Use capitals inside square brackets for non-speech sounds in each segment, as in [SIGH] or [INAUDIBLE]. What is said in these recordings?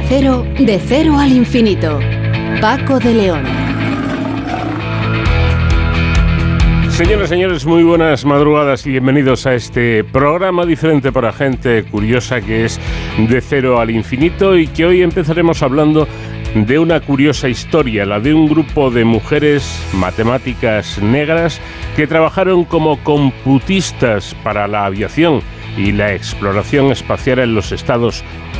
Cero, de cero al infinito. Paco de León. Señoras y señores, muy buenas madrugadas y bienvenidos a este programa diferente para gente curiosa que es de cero al infinito y que hoy empezaremos hablando de una curiosa historia, la de un grupo de mujeres matemáticas negras que trabajaron como computistas para la aviación y la exploración espacial en los Estados Unidos.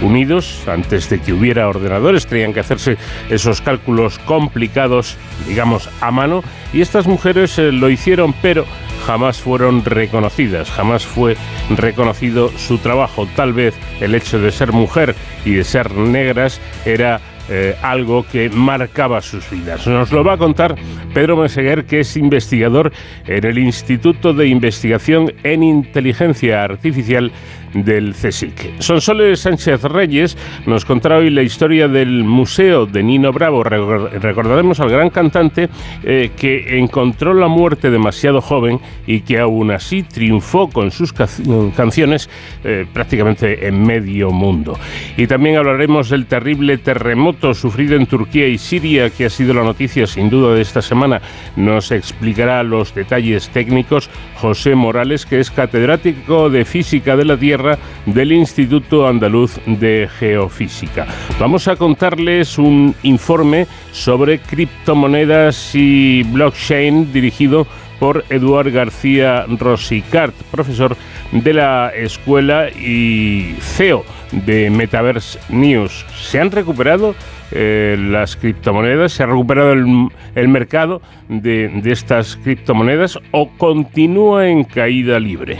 Antes de que hubiera ordenadores, tenían que hacerse esos cálculos complicados, digamos, a mano. Y estas mujeres eh, lo hicieron, pero jamás fueron reconocidas, jamás fue reconocido su trabajo. Tal vez el hecho de ser mujer y de ser negras era eh, algo que marcaba sus vidas. Nos lo va a contar Pedro Meseguer, que es investigador en el Instituto de Investigación en Inteligencia Artificial del CSIC. Sonsoles Sánchez Reyes nos contará hoy la historia del Museo de Nino Bravo. Recordaremos al gran cantante eh, que encontró la muerte demasiado joven y que aún así triunfó con sus canciones eh, prácticamente en medio mundo. Y también hablaremos del terrible terremoto sufrido en Turquía y Siria, que ha sido la noticia sin duda de esta semana. Nos explicará los detalles técnicos José Morales, que es catedrático de Física de la Tierra del Instituto Andaluz de Geofísica. Vamos a contarles un informe sobre criptomonedas y blockchain dirigido por Eduard García Rosicart, profesor de la escuela y CEO de Metaverse News. ¿Se han recuperado eh, las criptomonedas? ¿Se ha recuperado el, mercado de, de, estas criptomonedas o continúa en caída libre?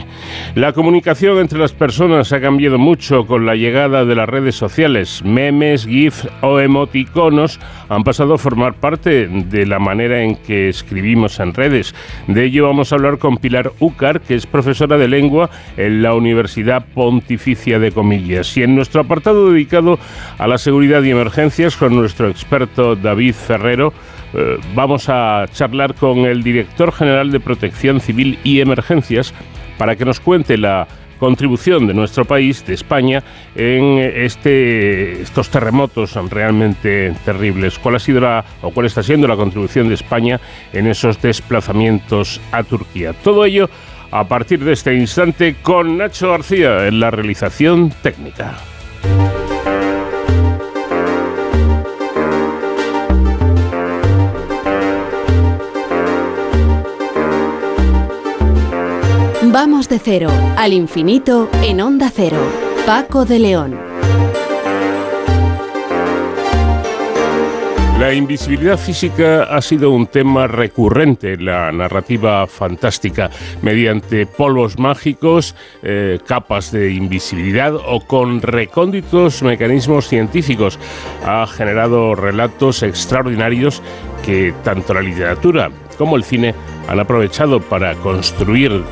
La comunicación entre las personas ha cambiado mucho con la llegada de las redes sociales. Memes, GIFs o emoticonos han pasado a formar parte de la manera en que escribimos en redes. De ello vamos a hablar con Pilar Ucar, que es profesora de lengua en la Universidad Pontificia de Comillas. En nuestro apartado dedicado a la seguridad y emergencias, con nuestro experto David Ferrero. Eh, vamos a charlar con el director general de Protección Civil y Emergencias para que nos cuente la contribución de nuestro país, de España, en este, estos terremotos realmente terribles. ¿Cuál ha sido la, o cuál está siendo la contribución de España en esos desplazamientos a Turquía? Todo ello a partir de este instante con Nacho García en la realización técnica. Vamos de cero al infinito en onda cero. Paco de León. La invisibilidad física ha sido un tema recurrente en la narrativa fantástica, mediante polvos mágicos, eh, capas de invisibilidad o con recónditos mecanismos científicos. Ha generado relatos extraordinarios que tanto la literatura como el cine han aprovechado para construir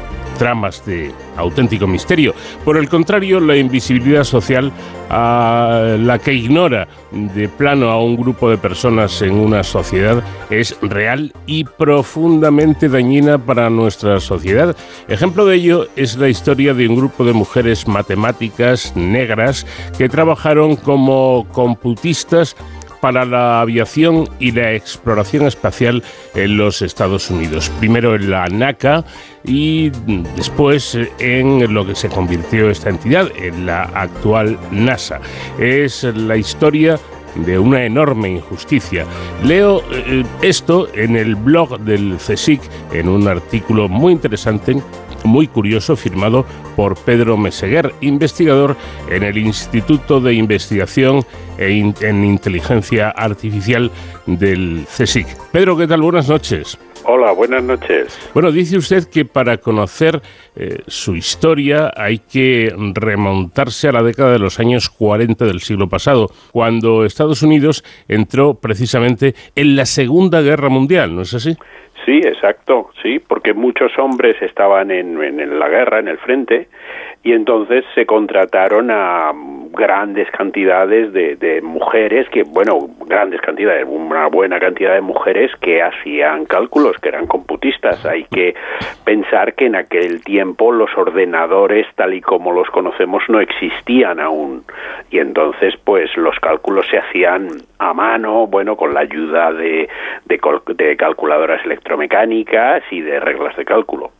tramas de auténtico misterio. Por el contrario, la invisibilidad social a la que ignora de plano a un grupo de personas en una sociedad es real y profundamente dañina para nuestra sociedad. Ejemplo de ello es la historia de un grupo de mujeres matemáticas negras que trabajaron como computistas para la aviación y la exploración espacial en los Estados Unidos. Primero en la NACA y después en lo que se convirtió esta entidad, en la actual NASA. Es la historia de una enorme injusticia. Leo eh, esto en el blog del CSIC, en un artículo muy interesante muy curioso firmado por Pedro Meseguer, investigador en el Instituto de Investigación en Inteligencia Artificial del CSIC. Pedro, ¿qué tal? Buenas noches. Hola, buenas noches. Bueno, dice usted que para conocer eh, su historia hay que remontarse a la década de los años 40 del siglo pasado, cuando Estados Unidos entró precisamente en la Segunda Guerra Mundial, ¿no es así? Sí, exacto, sí, porque muchos hombres estaban en, en, la guerra, en el frente, y entonces se contrataron a grandes cantidades de, de, mujeres que, bueno, grandes cantidades, una buena cantidad de mujeres que hacían cálculos, que eran computistas. Hay que pensar que en aquel tiempo los ordenadores, tal y como los conocemos, no existían aún. Y entonces, pues los cálculos se hacían a mano, bueno, con la ayuda de, de calculadoras electromecánicas y de reglas de cálculo.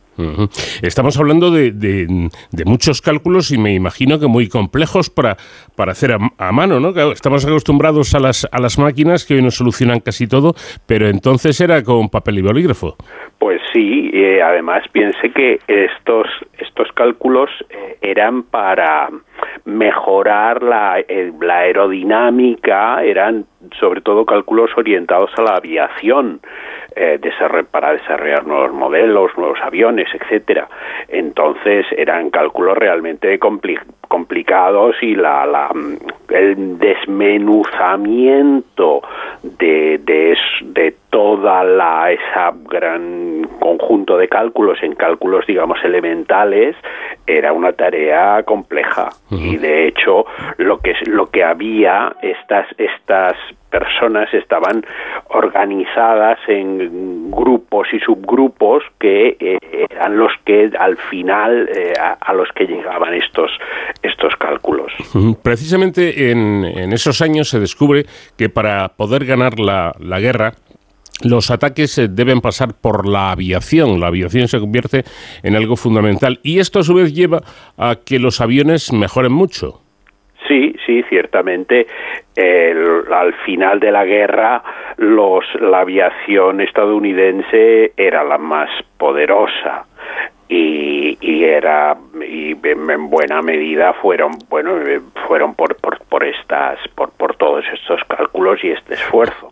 Estamos hablando de, de, muchos cálculos y me imagino que muy complejos para, para hacer a, mano, ¿no? Estamos acostumbrados a las, a las máquinas que hoy nos solucionan casi todo, pero entonces era con papel y bolígrafo. Pues sí, eh, además piense que estos, estos cálculos eh, eran para mejorar la, eh, la aerodinámica, eran sobre todo cálculos orientados a la aviación eh, para desarrollar nuevos modelos, nuevos aviones, etcétera. Entonces eran cálculos realmente complicados y la, la, el desmenuzamiento de, de, de toda la esa gran conjunto de cálculos en cálculos digamos elementales era una tarea compleja. Y de hecho lo que lo que había estas estas personas estaban organizadas en grupos y subgrupos que eh, eran los que al final eh, a, los que llegaban estos estos cálculos. Precisamente en, en, esos años se descubre que para poder ganar la, la guerra los ataques eh, deben pasar por la aviación. La aviación se convierte en algo fundamental y esto a su vez lleva a que los aviones mejoren mucho. Sí, sí, ciertamente. al final de la guerra, los, la aviación estadounidense era la más poderosa. Y, y, era y en buena medida fueron bueno fueron por, por, por estas por, por todos estos cálculos y este esfuerzo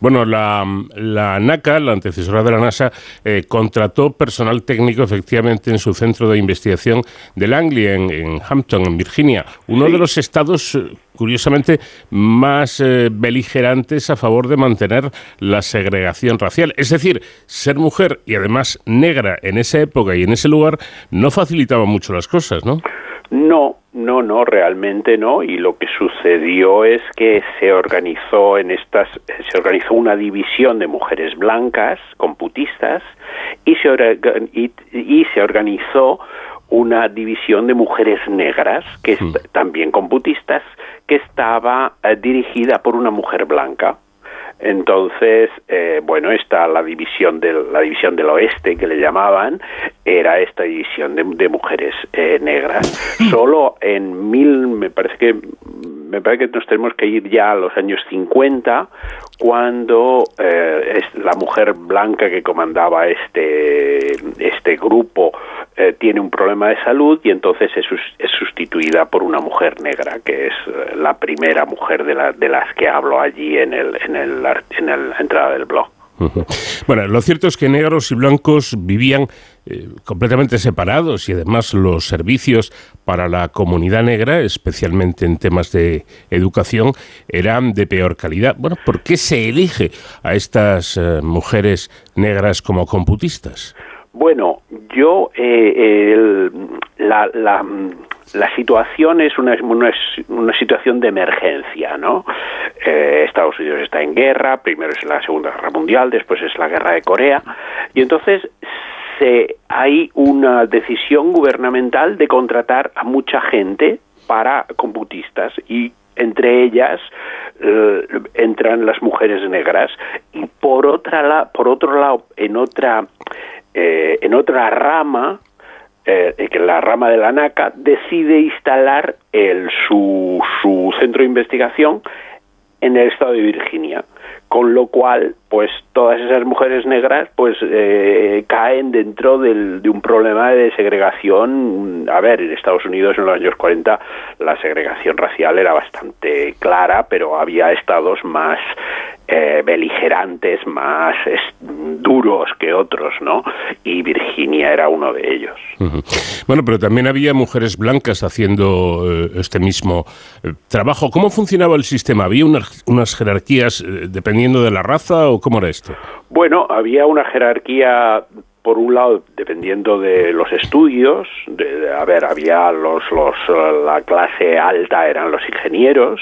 bueno, la, la, NACA, la antecesora de la NASA, eh, contrató personal técnico efectivamente en su centro de investigación de Langley, en, Hampton, en Virginia, uno de los estados, eh, curiosamente, más eh, beligerantes a favor de mantener la segregación racial. Es decir, ser mujer y además negra en esa época y en ese lugar no facilitaba mucho las cosas, ¿no? No, no, no, realmente no. Y lo que sucedió es que se organizó en estas, se organizó una división de mujeres blancas, computistas, y se, y, se organizó una división de mujeres negras, que también computistas, que estaba eh, dirigida por una mujer blanca. Entonces, eh, bueno, está la división del la división del oeste que le llamaban era esta división de, mujeres eh, negras. [LAUGHS] Solo en mil, me parece que me parece que nos tenemos que ir ya a los años 50 cuando eh, la mujer blanca que comandaba este este grupo eh, tiene un problema de salud y entonces es, es, sustituida por una mujer negra que es eh, la primera mujer de, la, de las que hablo allí en el en el en la entrada del blog. Bueno, lo cierto es que negros y blancos vivían eh, completamente separados y además los servicios para la comunidad negra, especialmente en temas de educación, eran de peor calidad. Bueno, ¿por qué se elige a estas eh, mujeres negras como computistas? Bueno, yo eh, la, la la situación es una, una, situación de emergencia, ¿no? Eh, Estados Unidos está en guerra, primero es la Segunda Guerra Mundial, después es la Guerra de Corea, y entonces se, hay una decisión gubernamental de contratar a mucha gente para computistas y entre ellas eh, entran las mujeres negras y por otra la, por otro lado en otra eh, en otra rama eh, la rama de la NACA decide instalar el, su, su centro de investigación en el estado de Virginia, con lo cual, pues todas esas mujeres negras, pues eh, caen dentro del, de un problema de segregación. A ver, en Estados Unidos en los años 40 la segregación racial era bastante clara, pero había estados más eh, beligerantes, más duros que otros, ¿no? Y Virginia era uno de ellos. Bueno, pero también había mujeres blancas haciendo eh, este mismo eh, trabajo. ¿Cómo funcionaba el sistema? ¿Había unas, unas jerarquías dependiendo de la raza o cómo era esto? Bueno, había una jerarquía por un lado, dependiendo de los estudios, de, a ver, había los, los, la clase alta eran los ingenieros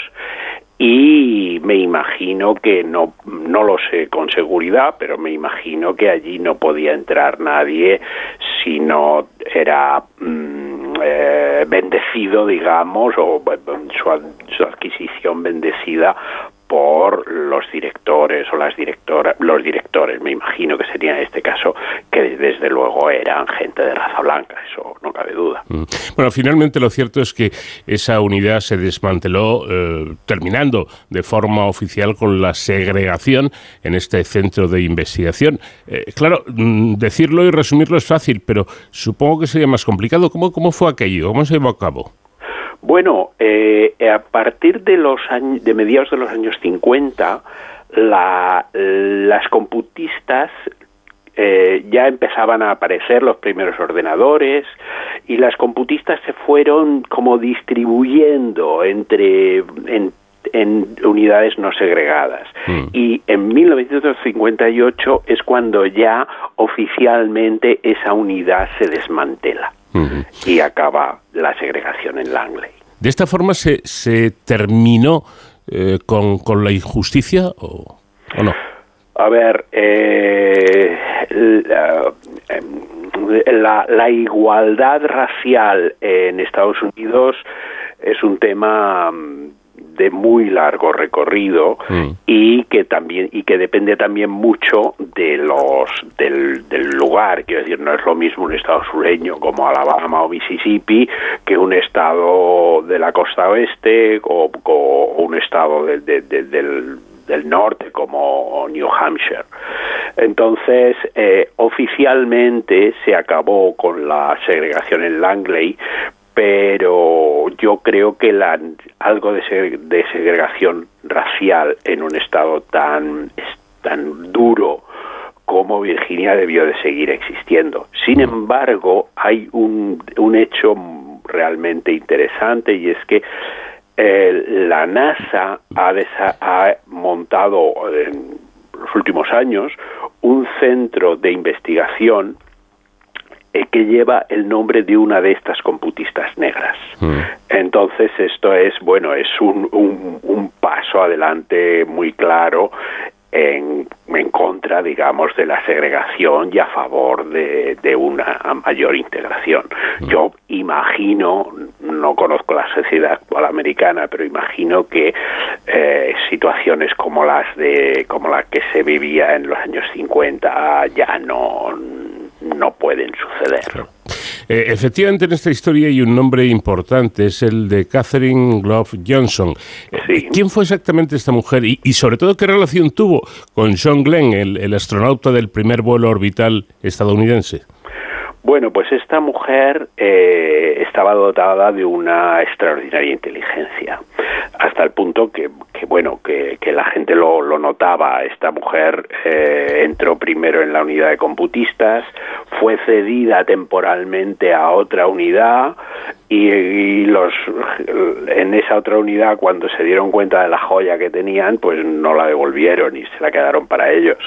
y me imagino que no no lo sé con seguridad pero me imagino que allí no podía entrar nadie si no era mm, eh, bendecido digamos o su, su adquisición bendecida por los directores o las directoras, los directores, me imagino que sería en este caso, que desde luego eran gente de raza blanca, eso no cabe duda. Mm. Bueno, finalmente lo cierto es que esa unidad se desmanteló, eh, terminando de forma oficial con la segregación en este centro de investigación. Eh, claro, mm, decirlo y resumirlo es fácil, pero supongo que sería más complicado. ¿Cómo, cómo fue aquello? ¿Cómo se llevó a cabo? Bueno, eh, a partir de los años, de mediados de los años 50, la, las computistas eh, ya empezaban a aparecer los primeros ordenadores y las computistas se fueron como distribuyendo entre en, unidades no segregadas. Mm. Y en 1958 es cuando ya oficialmente esa unidad se desmantela y acaba la segregación en Langley. ¿De esta forma se, se terminó eh, con, con, la injusticia o, no? A ver, eh, la, la, igualdad racial en Estados Unidos es un tema de muy largo recorrido mm. y que también y que depende también mucho de los del, lugar quiero decir no es lo mismo un estado sureño como Alabama o Mississippi que un estado de la costa oeste o, un estado del, del norte como New Hampshire. Entonces, eh, oficialmente se acabó con la segregación en Langley, pero yo creo que la, algo de, segregación racial en un estado tan, tan duro como Virginia debió de seguir existiendo. Sin embargo, hay un, un hecho realmente interesante y es que eh, la NASA ha, ha montado en los últimos años un centro de investigación eh, que lleva el nombre de una de estas computistas negras. Mm. Entonces esto es, bueno, es un, un, paso adelante muy claro en, en, contra, digamos, de la segregación y a favor de, de una mayor integración. Mm. Yo imagino, no conozco la sociedad actual americana, pero imagino que eh, situaciones como las de como la que se vivía en los años 50 ya no no pueden suceder. Eh, efectivamente, en esta historia hay un nombre importante, es el de Catherine Glove Johnson. Eh, ¿Quién fue exactamente esta mujer y, sobre todo qué relación tuvo con John Glenn, el astronauta del primer vuelo orbital estadounidense? Bueno, pues esta mujer eh, estaba dotada de una extraordinaria inteligencia, hasta el punto que, bueno, que, la gente lo, notaba. Esta mujer eh, entró primero en la unidad de computistas, fue cedida temporalmente a otra unidad y, los en esa otra unidad cuando se dieron cuenta de la joya que tenían pues no la devolvieron y se la quedaron para ellos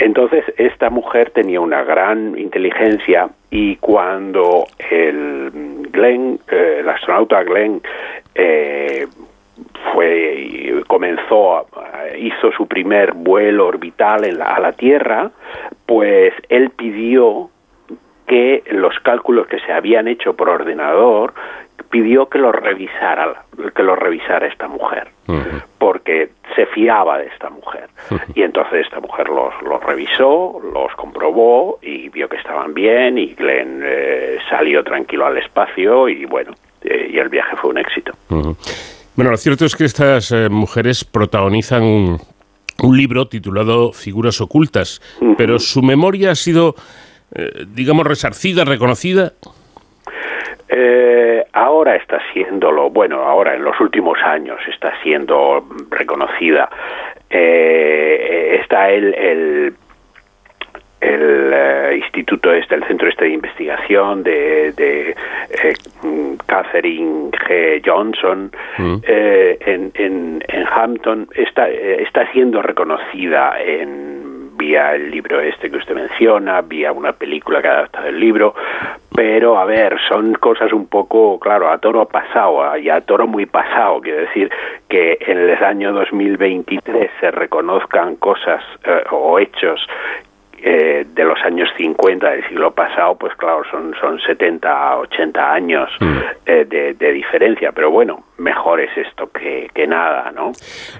entonces esta mujer tenía una gran inteligencia y cuando el Glenn eh, el astronauta Glenn eh, fue comenzó hizo su primer vuelo orbital en la, a la Tierra pues él pidió que los cálculos que se habían hecho por ordenador pidió que los revisara que los revisara esta mujer porque se fiaba de esta mujer. Y entonces esta mujer los, los revisó los comprobó y vio que estaban bien y Glenn eh, salió tranquilo al espacio y bueno eh, y el viaje fue un éxito. Bueno lo cierto es que estas eh, mujeres protagonizan un, un libro titulado Figuras ocultas pero su memoria ha sido digamos, resarcida, reconocida? Eh, ahora está siéndolo, bueno, ahora en los últimos años está siendo reconocida. Eh, está el, el, el instituto este, el centro este de investigación de, de Catherine G. Johnson mm. en, en, en, Hampton está, está siendo reconocida en vía el libro este que usted menciona, vía una película que ha adaptado el libro, pero a ver, son cosas un poco, claro, a toro pasado, y a toro muy pasado, quiere decir que en el año 2023 se reconozcan cosas eh, o hechos eh, de los años 50 del siglo pasado, pues claro, son, son 70, 80 años mm. eh, de, diferencia, pero bueno, mejor es esto que, nada, ¿no?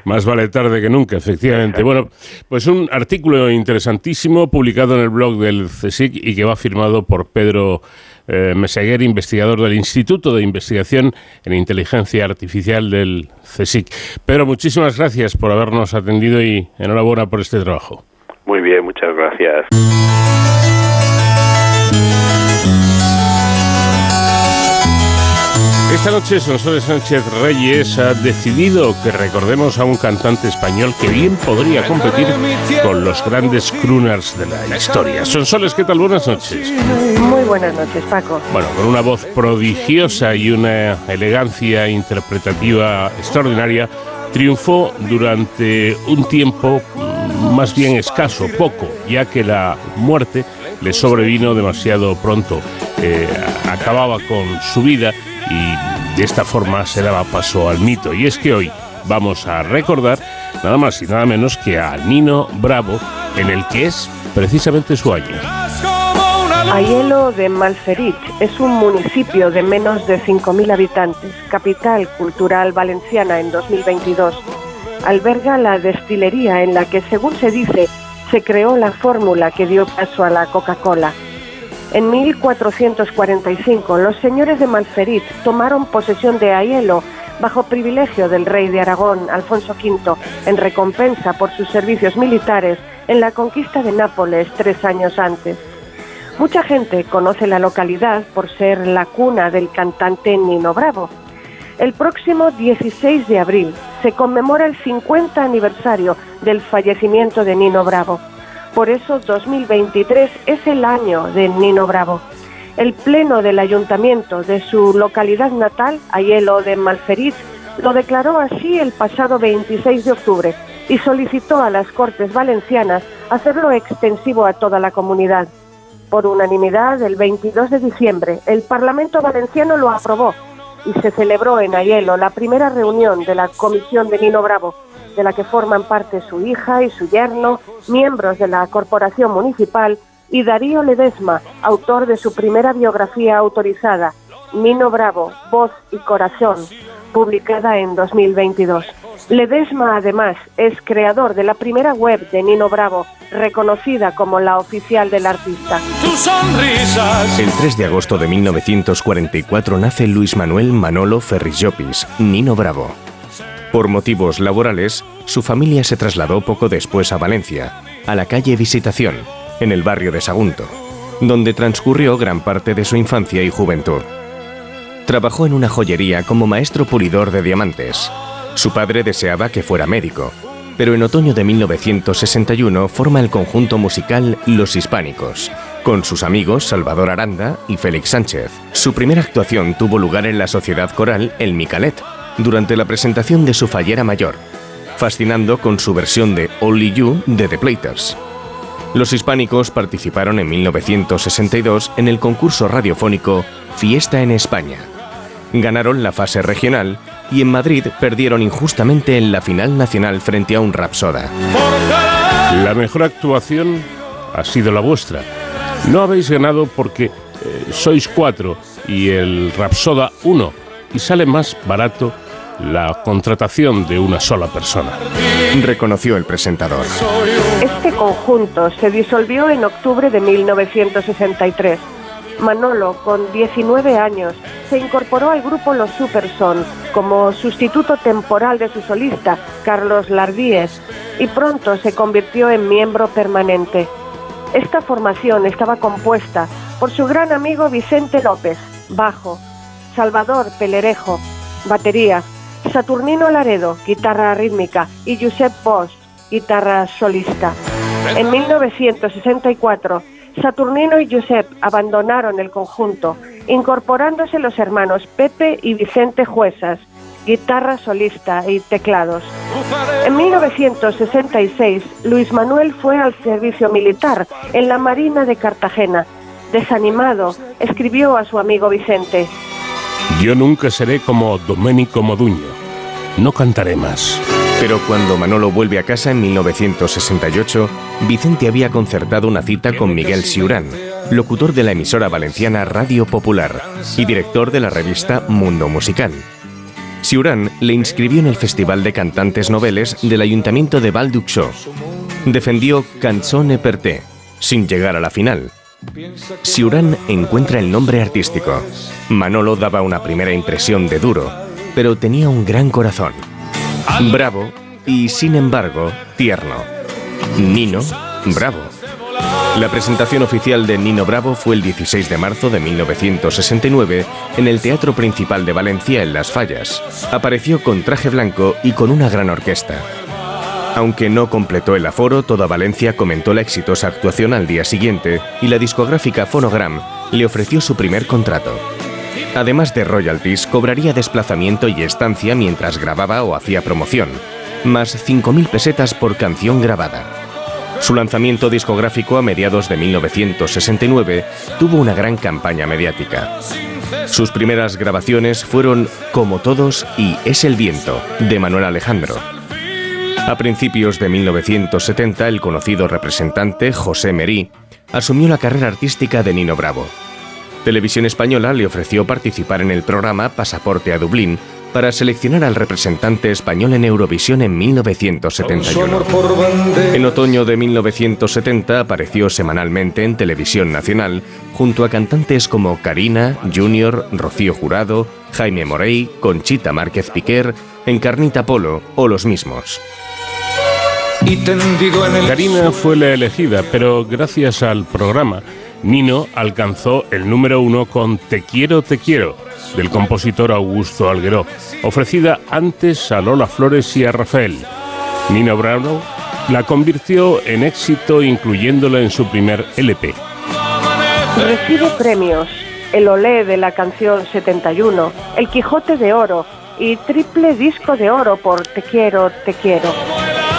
Más vale tarde que nunca, efectivamente. Bueno, pues un artículo interesantísimo publicado en el blog del CSIC y que va firmado por Pedro eh, Meseguer, investigador del Instituto de Investigación en Inteligencia Artificial del CSIC. Pedro, muchísimas gracias por habernos atendido y enhorabuena por este trabajo. Muy bien, muchas gracias. Esta noche Sonsoles Sánchez Reyes ha decidido que recordemos a un cantante español que bien podría competir con los grandes crooners de la historia. Sonsoles, ¿qué tal? Buenas noches. Muy buenas noches, Paco. Bueno, con una voz prodigiosa y una elegancia interpretativa extraordinaria, triunfó durante un tiempo más bien escaso, poco, ya que la muerte le sobrevino demasiado pronto. Eh, acababa con su vida y de esta forma se daba paso al mito. Y es que hoy vamos a recordar nada más y nada menos que a Nino Bravo, en el que es precisamente su año. Aielo de Malferit es un municipio de menos de 5.000 habitantes, capital cultural valenciana en 2022 alberga la destilería en la que, según se dice, se creó la fórmula que dio paso a la Coca-Cola. En 1445 los señores de Malferit tomaron posesión de Aielo bajo privilegio del rey de Aragón, Alfonso V, en recompensa por sus servicios militares en la conquista de Nápoles tres años antes. Mucha gente conoce la localidad por ser la cuna del cantante Nino Bravo, el próximo 16 de abril se conmemora el 50 aniversario del fallecimiento de Nino Bravo. Por eso 2023 es el año de Nino Bravo. El pleno del ayuntamiento de su localidad natal, Ayelo de Malferiz, lo declaró así el pasado 26 de octubre y solicitó a las Cortes Valencianas hacerlo extensivo a toda la comunidad. Por unanimidad, el 22 de diciembre, el Parlamento Valenciano lo aprobó y se celebró en Ayelo la primera reunión de la Comisión de Nino Bravo, de la que forman parte su hija y su yerno, miembros de la Corporación Municipal, y Darío Ledesma, autor de su primera biografía autorizada, Nino Bravo, Voz y Corazón, publicada en 2022. Ledesma, además, es creador de la primera web de Nino Bravo, reconocida como la oficial del artista. El 3 de agosto de 1944 nace Luis Manuel Manolo Ferris Nino Bravo. Por motivos laborales, su familia se trasladó poco después a Valencia, a la calle Visitación, en el barrio de Sagunto, donde transcurrió gran parte de su infancia y juventud. Trabajó en una joyería como maestro pulidor de diamantes su padre deseaba que fuera médico, pero en otoño de 1961 forma el conjunto musical Los Hispánicos, con sus amigos Salvador Aranda y Félix Sánchez. Su primera actuación tuvo lugar en la sociedad coral El Micalet, durante la presentación de su fallera mayor, fascinando con su versión de Only You de The Platers. Los hispánicos participaron en 1962 en el concurso radiofónico Fiesta en España. Ganaron la fase regional y en Madrid perdieron injustamente en la final nacional frente a un Rapsoda. La mejor actuación ha sido la vuestra. No habéis ganado porque eh, sois cuatro y el Rapsoda uno y sale más barato la contratación de una sola persona. Reconoció el presentador. Este conjunto se disolvió en octubre de 1963 Manolo, con 19 años, se incorporó al grupo Los Superson como sustituto temporal de su solista, Carlos Lardíez, y pronto se convirtió en miembro permanente. Esta formación estaba compuesta por su gran amigo Vicente López, bajo, Salvador Pelerejo, batería, Saturnino Laredo, guitarra rítmica, y Josep Bosch, guitarra solista. En 1964, Saturnino y Josep abandonaron el conjunto, incorporándose los hermanos Pepe y Vicente Juezas, guitarra solista y teclados. En 1966, Luis Manuel fue al servicio militar en la Marina de Cartagena. Desanimado, escribió a su amigo Vicente. Yo nunca seré como Domenico Moduño. No cantaré más. Pero cuando Manolo vuelve a casa en 1968, Vicente había concertado una cita con Miguel Siurán, locutor de la emisora valenciana Radio Popular y director de la revista Mundo Musical. Siurán le inscribió en el Festival de Cantantes Noveles del Ayuntamiento de val Defendió Canzone per te, sin llegar a la final. Siurán encuentra el nombre artístico. Manolo daba una primera impresión de duro, pero tenía un gran corazón. Bravo y, sin embargo, tierno. Nino, bravo. La presentación oficial de Nino Bravo fue el 16 de marzo de 1969 en el Teatro Principal de Valencia en Las Fallas. Apareció con traje blanco y con una gran orquesta. Aunque no completó el aforo, toda Valencia comentó la exitosa actuación al día siguiente y la discográfica Phonogram le ofreció su primer contrato. Además de royalties, cobraría desplazamiento y estancia mientras grababa o hacía promoción, más 5.000 pesetas por canción grabada. Su lanzamiento discográfico a mediados de 1969 tuvo una gran campaña mediática. Sus primeras grabaciones fueron Como todos y Es el viento, de Manuel Alejandro. A principios de 1970, el conocido representante José Merí asumió la carrera artística de Nino Bravo. Televisión Española le ofreció participar en el programa Pasaporte a Dublín para seleccionar al representante español en Eurovisión en 1971. En otoño de 1970 apareció semanalmente en Televisión Nacional junto a cantantes como Karina, Junior, Rocío Jurado, Jaime Morey, Conchita Márquez Piquer, Encarnita Polo o los mismos. Karina fue la elegida, pero gracias al programa Nino alcanzó el número uno con Te quiero, te quiero, del compositor Augusto Algueró, ofrecida antes a Lola Flores y a Rafael. Nino Bravo la convirtió en éxito incluyéndola en su primer LP. Recibe premios, el Olé de la canción 71, el Quijote de Oro y triple disco de oro por Te quiero, te quiero.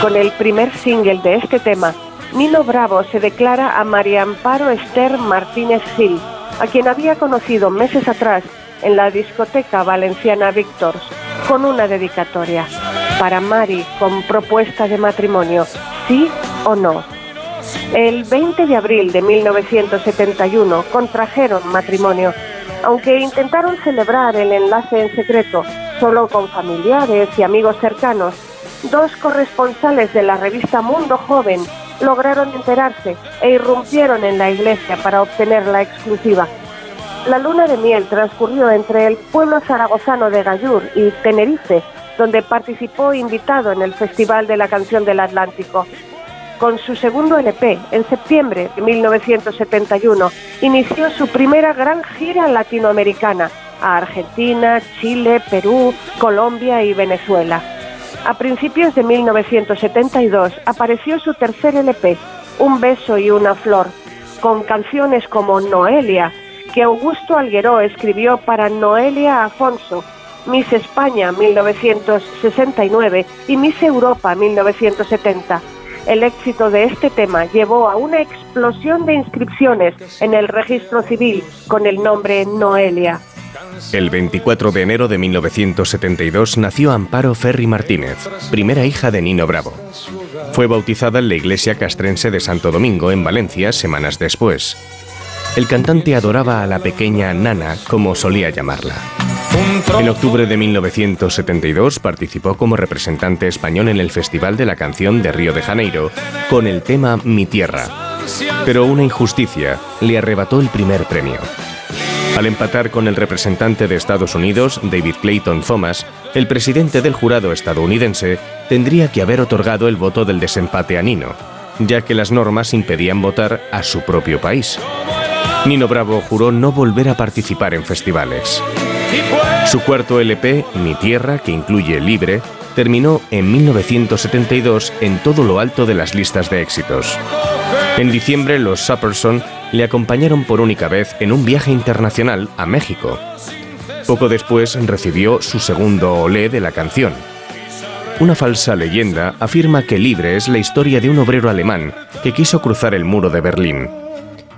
Con el primer single de este tema, Nino Bravo se declara a María Amparo Esther Martínez Gil, a quien había conocido meses atrás en la discoteca valenciana Víctors, con una dedicatoria. Para Mari, con propuesta de matrimonio, sí o no. El 20 de abril de 1971 contrajeron matrimonio, aunque intentaron celebrar el enlace en secreto, solo con familiares y amigos cercanos. Dos corresponsales de la revista Mundo Joven lograron enterarse e irrumpieron en la iglesia para obtener la exclusiva. La luna de miel transcurrió entre el pueblo zaragozano de Gallur y Tenerife, donde participó invitado en el Festival de la Canción del Atlántico. Con su segundo LP, en septiembre de 1971, inició su primera gran gira latinoamericana a Argentina, Chile, Perú, Colombia y Venezuela. A principios de 1972 apareció su tercer LP, Un beso y una flor, con canciones como Noelia, que Augusto Algueró escribió para Noelia Afonso, Miss España 1969 y Miss Europa 1970. El éxito de este tema llevó a una explosión de inscripciones en el registro civil con el nombre Noelia. El 24 de enero de 1972 nació Amparo Ferri Martínez, primera hija de Nino Bravo. Fue bautizada en la iglesia castrense de Santo Domingo, en Valencia, semanas después. El cantante adoraba a la pequeña Nana, como solía llamarla. En octubre de 1972 participó como representante español en el Festival de la Canción de Río de Janeiro con el tema Mi Tierra. Pero una injusticia le arrebató el primer premio. Al empatar con el representante de Estados Unidos, David Clayton Thomas, el presidente del jurado estadounidense tendría que haber otorgado el voto del desempate a Nino, ya que las normas impedían votar a su propio país. Nino Bravo juró no volver a participar en festivales. Su cuarto LP, Mi Tierra, que incluye Libre, terminó en 1972 en todo lo alto de las listas de éxitos. En diciembre, los Supperson le acompañaron por única vez en un viaje internacional a México. Poco después recibió su segundo olé de la canción. Una falsa leyenda afirma que Libre es la historia de un obrero alemán que quiso cruzar el muro de Berlín.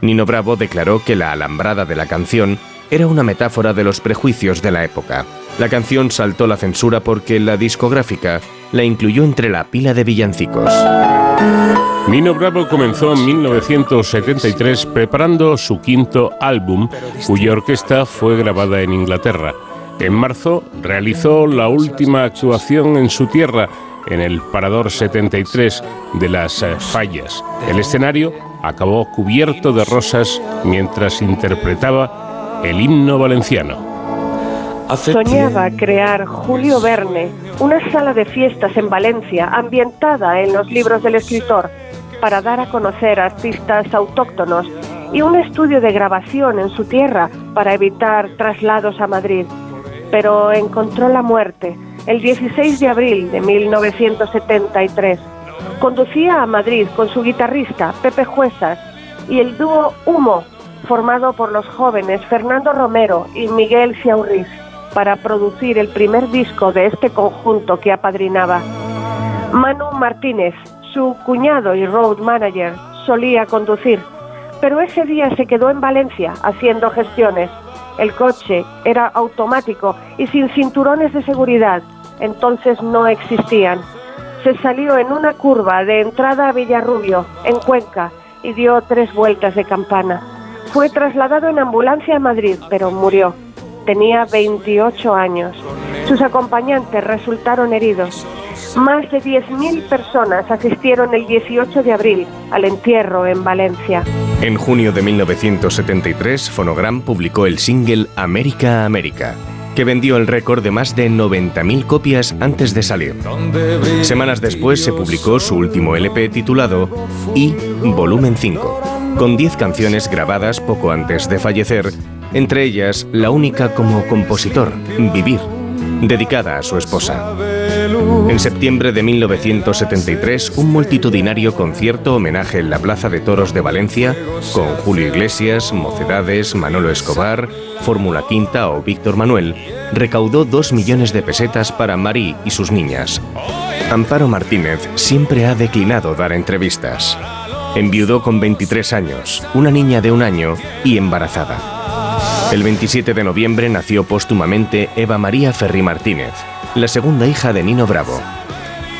Nino Bravo declaró que la alambrada de la canción era una metáfora de los prejuicios de la época. La canción saltó la censura porque la discográfica la incluyó entre la pila de villancicos. Nino Bravo comenzó en 1973 preparando su quinto álbum, cuya orquesta fue grabada en Inglaterra. En marzo realizó la última actuación en su tierra, en el Parador 73 de las eh, Fallas. El escenario acabó cubierto de rosas mientras interpretaba el himno valenciano. Soñaba crear Julio Verne, una sala de fiestas en Valencia ambientada en los libros del escritor, para dar a conocer artistas autóctonos y un estudio de grabación en su tierra para evitar traslados a Madrid. Pero encontró la muerte el 16 de abril de 1973. Conducía a Madrid con su guitarrista Pepe Juezas y el dúo Humo, formado por los jóvenes Fernando Romero y Miguel Ciaurris para producir el primer disco de este conjunto que apadrinaba. Manu Martínez, su cuñado y road manager, solía conducir, pero ese día se quedó en Valencia haciendo gestiones. El coche era automático y sin cinturones de seguridad, entonces no existían. Se salió en una curva de entrada a Villarrubio, en Cuenca, y dio tres vueltas de campana. Fue trasladado en ambulancia a Madrid, pero murió tenía 28 años. Sus acompañantes resultaron heridos. Más de 10.000 personas asistieron el 18 de abril al entierro en Valencia. En junio de 1973, Phonogram publicó el single América América, que vendió el récord de más de 90.000 copias antes de salir. Semanas después se publicó su último LP titulado I Volumen 5, con 10 canciones grabadas poco antes de fallecer entre ellas la única como compositor, Vivir, dedicada a su esposa. En septiembre de 1973, un multitudinario concierto homenaje en la Plaza de Toros de Valencia, con Julio Iglesias, Mocedades, Manolo Escobar, Fórmula Quinta o Víctor Manuel, recaudó dos millones de pesetas para Marí y sus niñas. Amparo Martínez siempre ha declinado dar entrevistas. Enviudó con 23 años, una niña de un año y embarazada. El 27 de noviembre nació póstumamente Eva María Ferri Martínez, la segunda hija de Nino Bravo.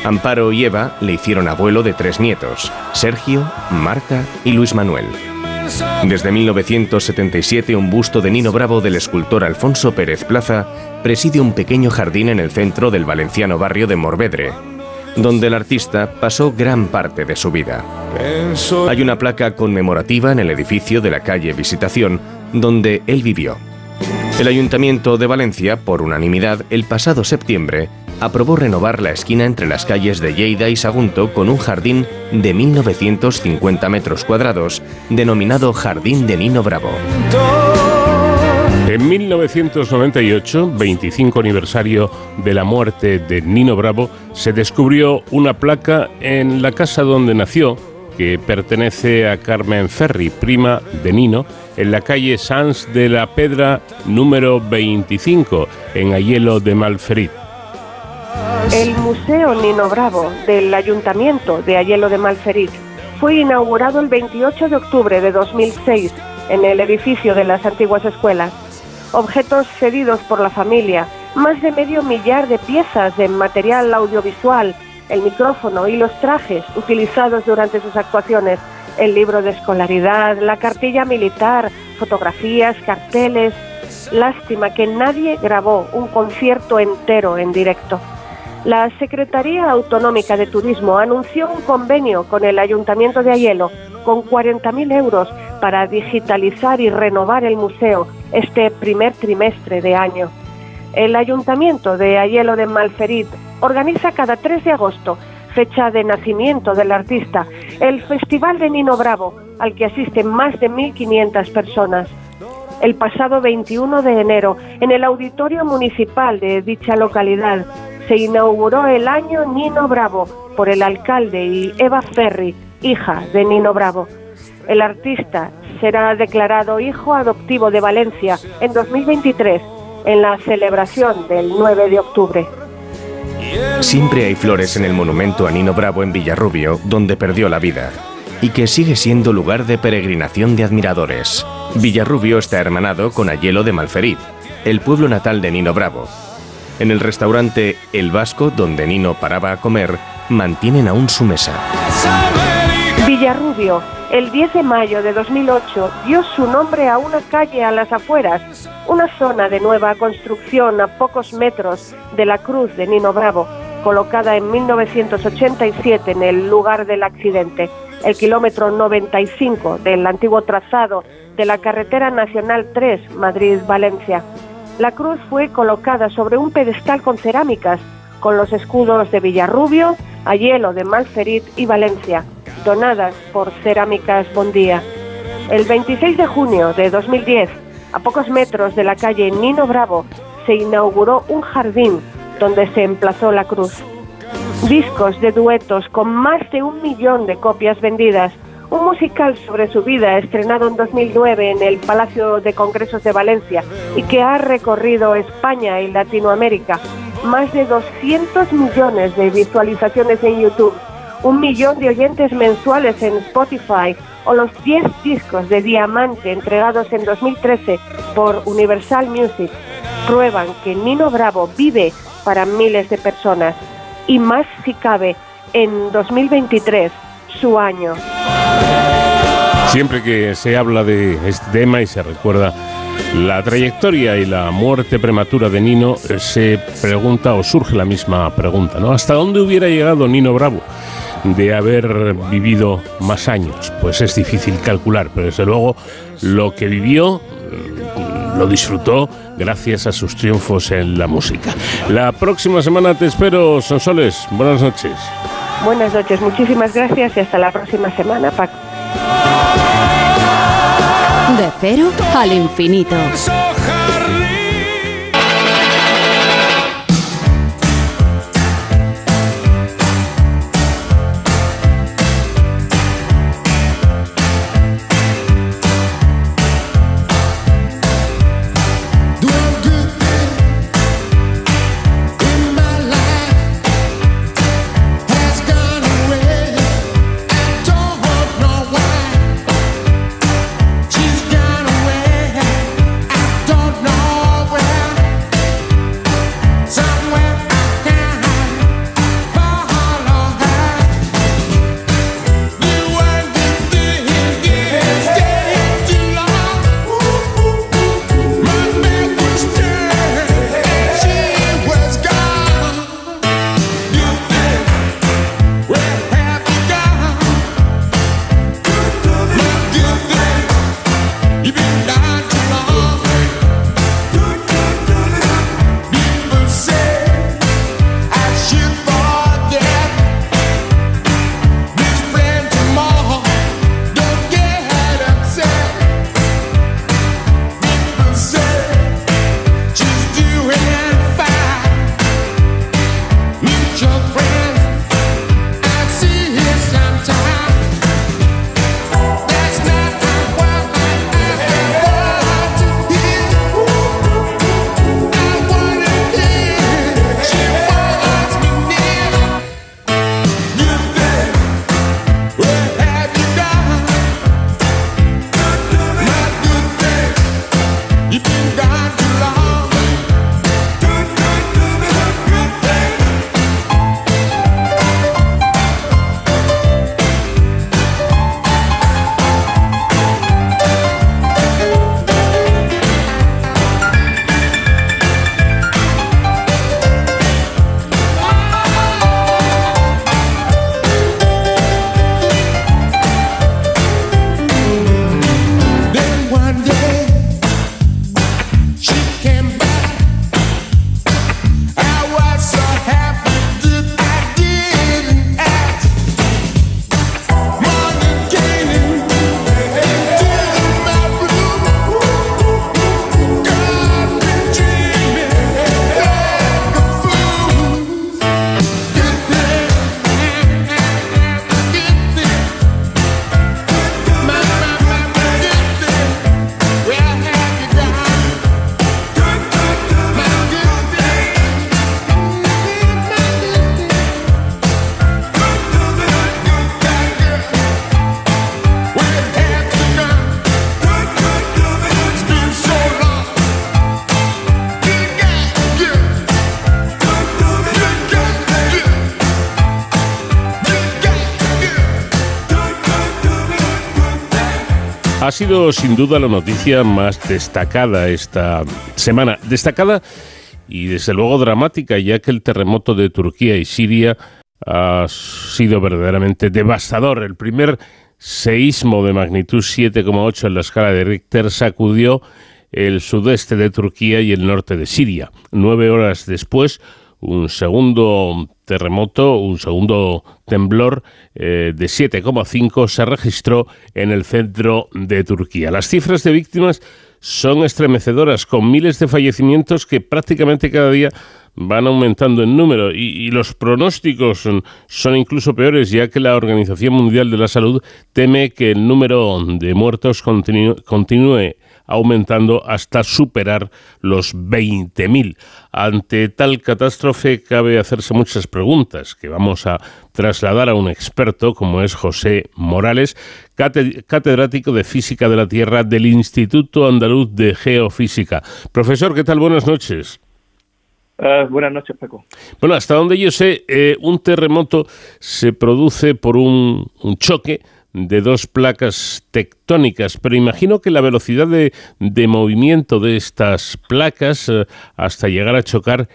Amparo y Eva le hicieron abuelo de tres nietos, Sergio, Marta y Luis Manuel. Desde 1977 un busto de Nino Bravo del escultor Alfonso Pérez Plaza preside un pequeño jardín en el centro del valenciano barrio de Morvedre, donde el artista pasó gran parte de su vida. Hay una placa conmemorativa en el edificio de la calle Visitación donde él vivió. El Ayuntamiento de Valencia, por unanimidad, el pasado septiembre, aprobó renovar la esquina entre las calles de Lleida y Sagunto con un jardín de 1950 metros cuadrados, denominado Jardín de Nino Bravo. En 1998, 25 aniversario de la muerte de Nino Bravo, se descubrió una placa en la casa donde nació, que pertenece a Carmen Ferri, prima de Nino, en la calle Sans de la Pedra número 25, en Ayelo de Malferit. El Museo Nino Bravo del Ayuntamiento de Ayelo de Malferit fue inaugurado el 28 de octubre de 2006 en el edificio de las antiguas escuelas. Objetos cedidos por la familia, más de medio millar de piezas de material audiovisual, el micrófono y los trajes utilizados durante sus actuaciones, el libro de escolaridad, la cartilla militar, fotografías, carteles. Lástima que nadie grabó un concierto entero en directo. La Secretaría Autonómica de Turismo anunció un convenio con el Ayuntamiento de Ayelo con 40.000 euros para digitalizar y renovar el museo este primer trimestre de año. El Ayuntamiento de Ayelo de Malferit organiza cada 3 de agosto, fecha de nacimiento del artista, el Festival de Nino Bravo, al que asisten más de 1.500 personas. El pasado 21 de enero, en el auditorio municipal de dicha localidad, se inauguró el año Nino Bravo por el alcalde y Eva Ferri, hija de Nino Bravo. El artista será declarado hijo adoptivo de Valencia en 2023 en la celebración del 9 de octubre. Siempre hay flores en el monumento a Nino Bravo en Villarrubio, donde perdió la vida, y que sigue siendo lugar de peregrinación de admiradores. Villarrubio está hermanado con Ayelo de Malferit, el pueblo natal de Nino Bravo. En el restaurante El Vasco, donde Nino paraba a comer, mantienen aún su mesa. Villarrubio, el 10 de mayo de 2008, dio su nombre a una calle a las afueras, una zona de nueva construcción a pocos metros de la cruz de Nino Bravo, colocada en 1987 en el lugar del accidente, el kilómetro 95 del antiguo trazado de la carretera nacional 3 Madrid-Valencia. La cruz fue colocada sobre un pedestal con cerámicas, con los escudos de Villarrubio, Ayelo de Malferit y Valencia, donadas por Cerámicas Bondía. El 26 de junio de 2010, a pocos metros de la calle Nino Bravo, se inauguró un jardín donde se emplazó la cruz. Discos de duetos con más de un millón de copias vendidas, un musical sobre su vida estrenado en 2009 en el Palacio de Congresos de Valencia y que ha recorrido España y Latinoamérica, más de 200 millones de visualizaciones en YouTube, un millón de oyentes mensuales en Spotify o los 10 discos de diamante entregados en 2013 por Universal Music prueban que Nino Bravo vive para miles de personas y más si cabe en 2023, su año. Siempre que se habla de este tema y se recuerda la trayectoria y la muerte prematura de Nino, eh, se pregunta o surge la misma pregunta, ¿no? ¿Hasta dónde hubiera llegado Nino Bravo? De haber vivido más años, pues es difícil calcular, pero desde luego lo que vivió eh, lo disfrutó gracias a sus triunfos en la música. La próxima semana te espero, Sonsoles. Buenas noches. Buenas noches, muchísimas gracias y hasta la próxima semana, Paco. De cero al infinito. Sido sin duda la noticia más destacada esta semana. Destacada y desde luego dramática, ya que el terremoto de Turquía y Siria ha sido verdaderamente devastador. El primer seísmo de magnitud 7,8 en la escala de Richter sacudió el sudeste de Turquía y el norte de Siria. Nueve horas después, un segundo terremoto, un segundo temblor eh, de 7,5 se registró en el centro de Turquía. Las cifras de víctimas son estremecedoras, con miles de fallecimientos que prácticamente cada día van aumentando en número y, los pronósticos son, son, incluso peores, ya que la Organización Mundial de la Salud teme que el número de muertos continúe aumentando hasta superar los 20.000. Ante tal catástrofe cabe hacerse muchas preguntas que vamos a trasladar a un experto como es José Morales, catedrático de Física de la Tierra del Instituto Andaluz de Geofísica. Profesor, ¿qué tal? Buenas noches. Uh, buenas noches, Paco. Bueno, hasta donde yo sé, eh, un terremoto se produce por un, un choque de dos placas tectónicas, pero imagino que la velocidad de, movimiento de estas placas eh, hasta llegar a chocar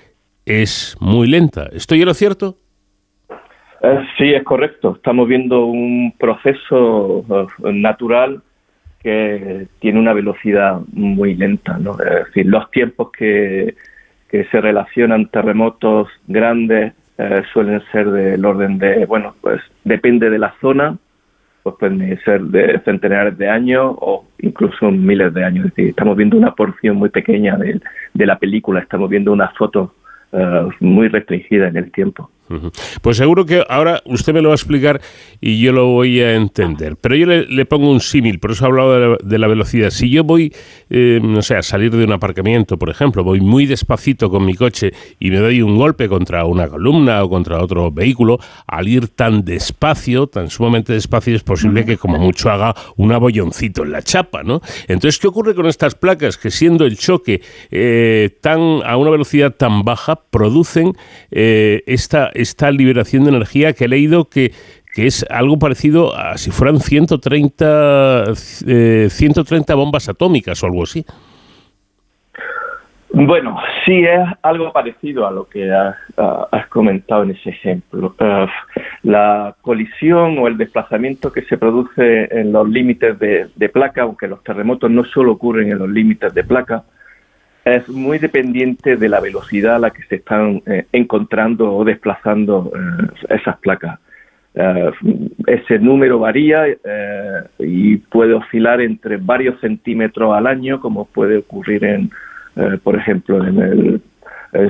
es muy lenta. ¿Estoy en lo cierto? Eh, sí, es correcto. Estamos viendo un proceso eh, natural que tiene una velocidad muy lenta. ¿no? Es decir, los tiempos que, que se relacionan terremotos grandes suelen ser del orden de, bueno, pues depende de la zona, pues pueden ser de centenares de años o incluso miles de años. Es decir, estamos viendo una porción muy pequeña de, de la película, estamos viendo una foto uh, muy restringida en el tiempo. Pues seguro que ahora usted me lo va a explicar y yo lo voy a entender. Pero yo le, pongo un símil, por eso he hablado de la, velocidad. Si yo voy, eh, no sé, a salir de un aparcamiento, por ejemplo, voy muy despacito con mi coche y me doy un golpe contra una columna o contra otro vehículo, al ir tan despacio, tan sumamente despacio, es posible que como mucho haga un abolloncito en la chapa, ¿no? Entonces, ¿qué ocurre con estas placas? Que siendo el choque eh, tan a una velocidad tan baja, producen eh, esta esta liberación de energía que he leído que, que es algo parecido a si fueran 130, 130 eh, bombas atómicas o algo así. Bueno, sí es algo parecido a lo que has, comentado en ese ejemplo. Uh, la colisión o el desplazamiento que se produce en los límites de, de, placa, aunque los terremotos no solo ocurren en los límites de placa, es muy dependiente de la velocidad a la que se están eh, encontrando o desplazando eh, esas placas. Eh, ese número varía y puede oscilar entre varios centímetros al año, como puede ocurrir en, por ejemplo, en,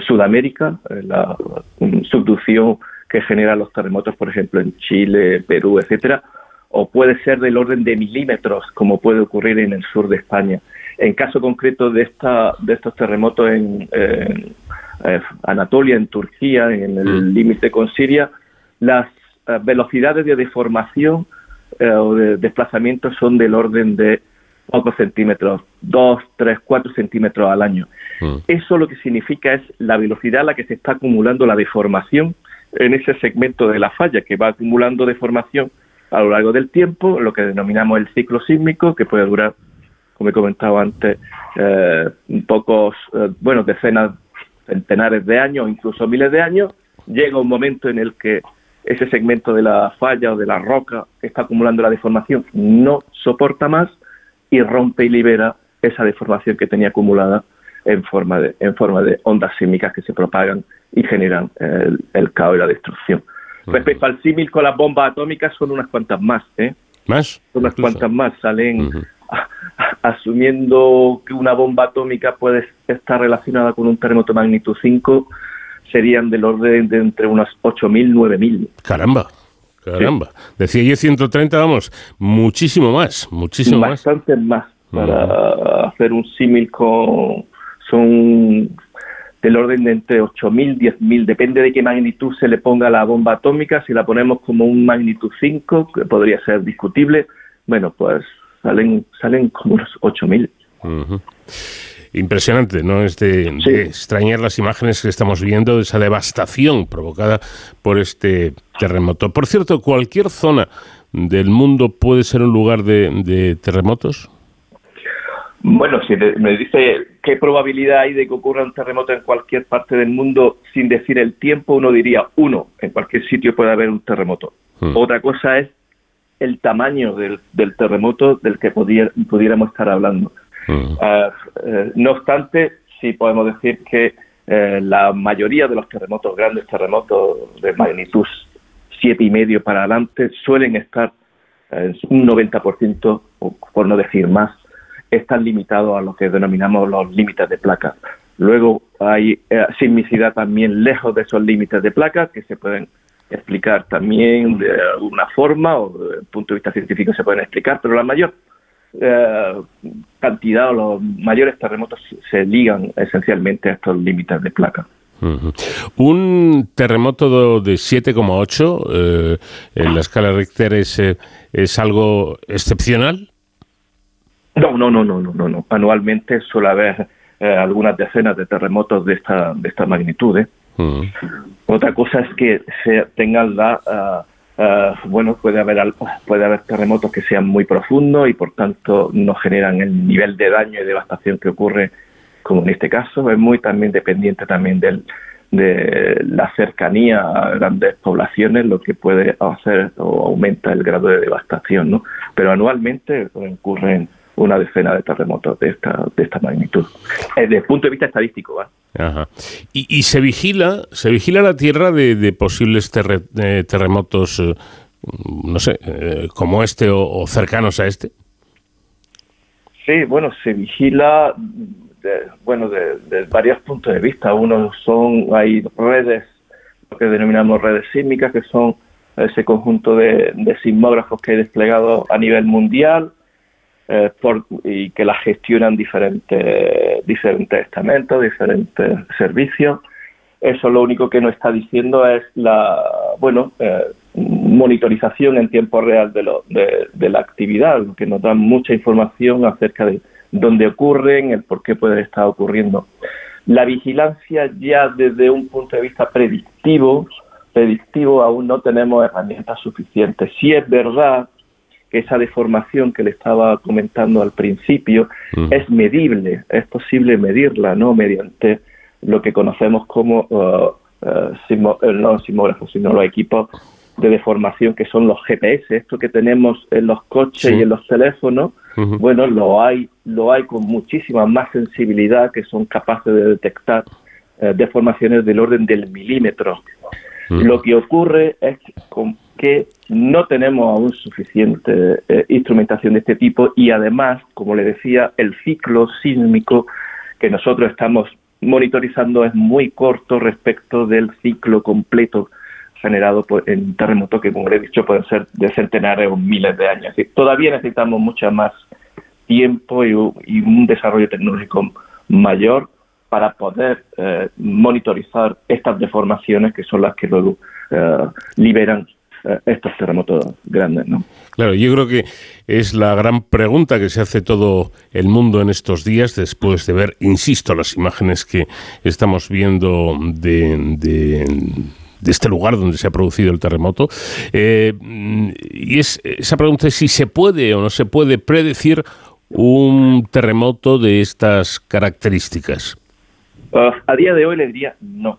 Sudamérica, la subducción que genera los terremotos, por ejemplo, en Chile, Perú, etcétera, o puede ser del orden de milímetros, como puede ocurrir en el sur de España. En caso concreto de, esta, de estos terremotos en, eh, Anatolia, en Turquía, en el mm. límite con Siria, las eh, velocidades de deformación eh, o de desplazamiento son del orden de pocos centímetros, dos, tres, cuatro centímetros al año. Mm. Eso lo que significa es la velocidad a la que se está acumulando la deformación en ese segmento de la falla, que va acumulando deformación a lo largo del tiempo, lo que denominamos el ciclo sísmico, que puede durar como he comentado antes, eh, pocos, eh, bueno, decenas, centenares de años, incluso miles de años, llega un momento en el que ese segmento de la falla o de la roca que está acumulando la deformación no soporta más y rompe y libera esa deformación que tenía acumulada en forma de, en forma de ondas sísmicas que se propagan y generan el, caos y la destrucción. Respecto al símil con las bombas atómicas, son unas cuantas más, ¿eh? ¿Más? Son unas cuantas más, salen asumiendo que una bomba atómica puede estar relacionada con un terremoto de magnitud 5, serían del orden de entre unas 8.000, 9.000. Caramba. Caramba. Decía yo 130, vamos, muchísimo más, muchísimo Bastante más. Para mm. hacer un símil con... Son del orden de entre 8.000, 10.000, depende de qué magnitud se le ponga la bomba atómica, si la ponemos como un magnitud 5, que podría ser discutible, bueno, pues salen, salen como unos 8.000. Impresionante, ¿no? Es de, extrañar las imágenes que estamos viendo de esa devastación provocada por este terremoto. Por cierto, cualquier zona del mundo puede ser un lugar de, terremotos? Bueno, si me dice qué probabilidad hay de que ocurra un terremoto en cualquier parte del mundo sin decir el tiempo, uno diría uno, en cualquier sitio puede haber un terremoto. Hmm. Otra cosa es el tamaño del, terremoto del que pudiéramos estar hablando. Eh, no obstante, sí podemos decir que eh, la mayoría de los terremotos, grandes terremotos de magnitud siete y medio para adelante, suelen estar en un 90%, o por no decir más, están limitados a lo que denominamos los límites de placa. Luego hay eh, sismicidad también lejos de esos límites de placa que se pueden explicar también de alguna forma o desde el punto de vista científico se pueden explicar, pero la mayor eh, cantidad o los mayores terremotos se ligan esencialmente a estos límites de placa. Un terremoto de 7,8 eh, en la escala Richter es, eh, es algo excepcional. No, no, no, no, no, no, Anualmente suele haber algunas decenas de terremotos de esta de esta magnitud. Otra cosa es que se tengan la ah, eh, bueno, puede haber, puede haber terremotos que sean muy profundos y por tanto no generan el nivel de daño y devastación que ocurre como en este caso. Es muy también dependiente también del, de la cercanía a grandes poblaciones, lo que puede hacer o aumenta el grado de devastación, ¿no? Pero anualmente ocurren una decena de terremotos de esta, de esta magnitud. Eh, desde el punto de vista estadístico, ¿vale? Ajá. Y, se vigila, se vigila la Tierra de, posibles eh, terremotos, eh, no sé, como este o, cercanos a este. Sí, bueno, se vigila, de, bueno, de, varios puntos de vista. Uno son, hay redes, lo que denominamos redes sísmicas, que son ese conjunto de, de sismógrafos que hay desplegado a nivel mundial eh, y que la gestionan diferentes, diferentes estamentos, diferentes servicios. Eso lo único que nos está diciendo es la bueno eh, monitorización en tiempo real de, lo, de, la actividad, que nos da mucha información acerca de dónde ocurren, el por qué puede estar ocurriendo. La vigilancia ya desde un punto de vista predictivo, predictivo aún no tenemos herramientas suficientes. Si es verdad esa deformación que le estaba comentando al principio es medible, es posible medirla, ¿no? Mediante lo que conocemos como, uh, uh, eh, no sismógrafos, sino los equipos de deformación que son los GPS, esto que tenemos en los coches y en los teléfonos, bueno, lo hay, lo hay con muchísima más sensibilidad que son capaces de detectar eh, deformaciones del orden del milímetro. Lo que ocurre es con que no tenemos aún suficiente eh, instrumentación de este tipo y además, como le decía, el ciclo sísmico que nosotros estamos monitorizando es muy corto respecto del ciclo completo generado por, en terremotos que, como le he dicho, pueden ser de centenares o miles de años. todavía necesitamos mucho más tiempo y, un desarrollo tecnológico mayor para poder eh, monitorizar estas deformaciones que son las que luego eh, liberan estos terremotos grandes, ¿no? Claro, yo creo que es la gran pregunta que se hace todo el mundo en estos días después de ver, insisto, las imágenes que estamos viendo de, de este lugar donde se ha producido el terremoto. Eh, y es, esa pregunta es si se puede o no se puede predecir un terremoto de estas características. Uh, a día de hoy le diría no,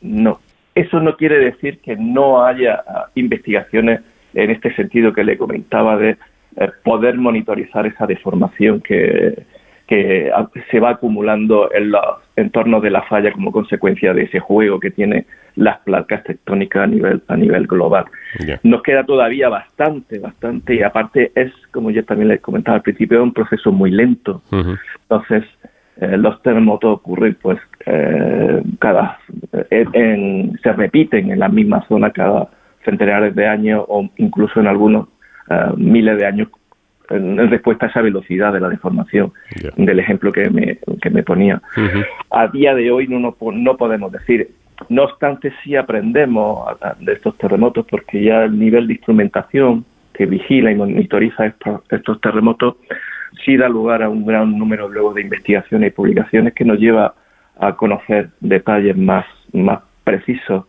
no. Eso no quiere decir que no haya ah, investigaciones en este sentido que le comentaba de eh, poder monitorizar esa deformación que, ah, se va acumulando en los entornos de la falla como consecuencia de ese juego que tiene las placas tectónicas a nivel a nivel global. Nos queda todavía bastante, bastante y aparte es, como yo también les comentaba al principio, un proceso muy lento. Entonces, eh, los terremotos ocurren pues eh, cada eh, se repiten en la misma zona cada centenares de años o incluso en algunos miles de años en, respuesta a esa velocidad de la deformación del ejemplo que me, que me ponía. A día de hoy no, no, podemos decir, no obstante sí aprendemos de estos terremotos porque ya el nivel de instrumentación que vigila y monitoriza estos, estos terremotos sí da lugar a un gran número luego de investigaciones y publicaciones que nos lleva a conocer detalles más, más precisos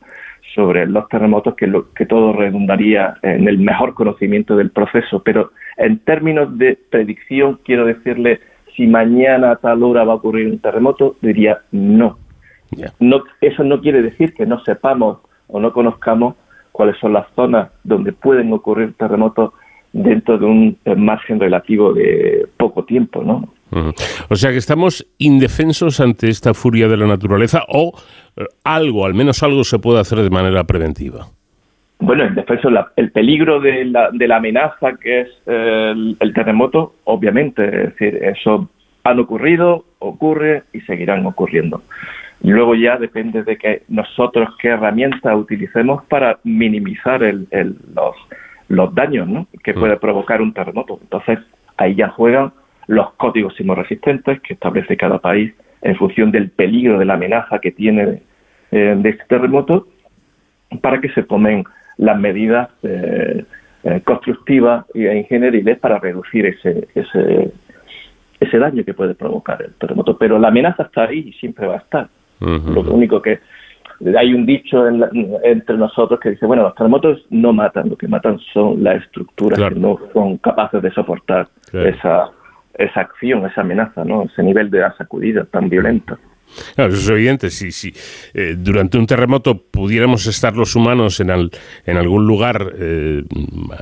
sobre los terremotos que, lo, que todo redundaría en el mejor conocimiento del proceso, pero en términos de predicción quiero decirle si mañana a tal hora va a ocurrir un terremoto, diría no. no. Eso no quiere decir que no sepamos o no conozcamos cuáles son las zonas donde pueden ocurrir terremotos dentro de un margen relativo de poco tiempo, ¿no? O sea que estamos indefensos ante esta furia de la naturaleza o eh, algo, al menos algo se puede hacer de manera preventiva. Bueno, indefenso, el peligro de la, de la amenaza que es el, terremoto, obviamente, es decir, eso han ocurrido, ocurre y seguirán ocurriendo. Luego ya depende de que nosotros qué herramientas utilicemos para minimizar el, los, los daños ¿no? que puede mm. provocar un terremoto. Entonces, ahí ya juegan los códigos sismoresistentes que establece cada país en función del peligro, de la amenaza que tiene eh, de este terremoto, para que se tomen las medidas eh, eh, constructivas e ingenieriles para reducir ese, ese, ese daño que puede provocar el terremoto. Pero la amenaza está ahí y siempre va a estar. Lo único que hay un dicho entre nosotros que dice, bueno, los terremotos no matan, lo que matan son las estructuras que no son capaces de soportar esa esa acción, esa amenaza, ¿no? ese nivel de sacudida tan violenta. Eso es evidente. Si, si eh, durante un terremoto pudiéramos estar los humanos en, en algún lugar eh,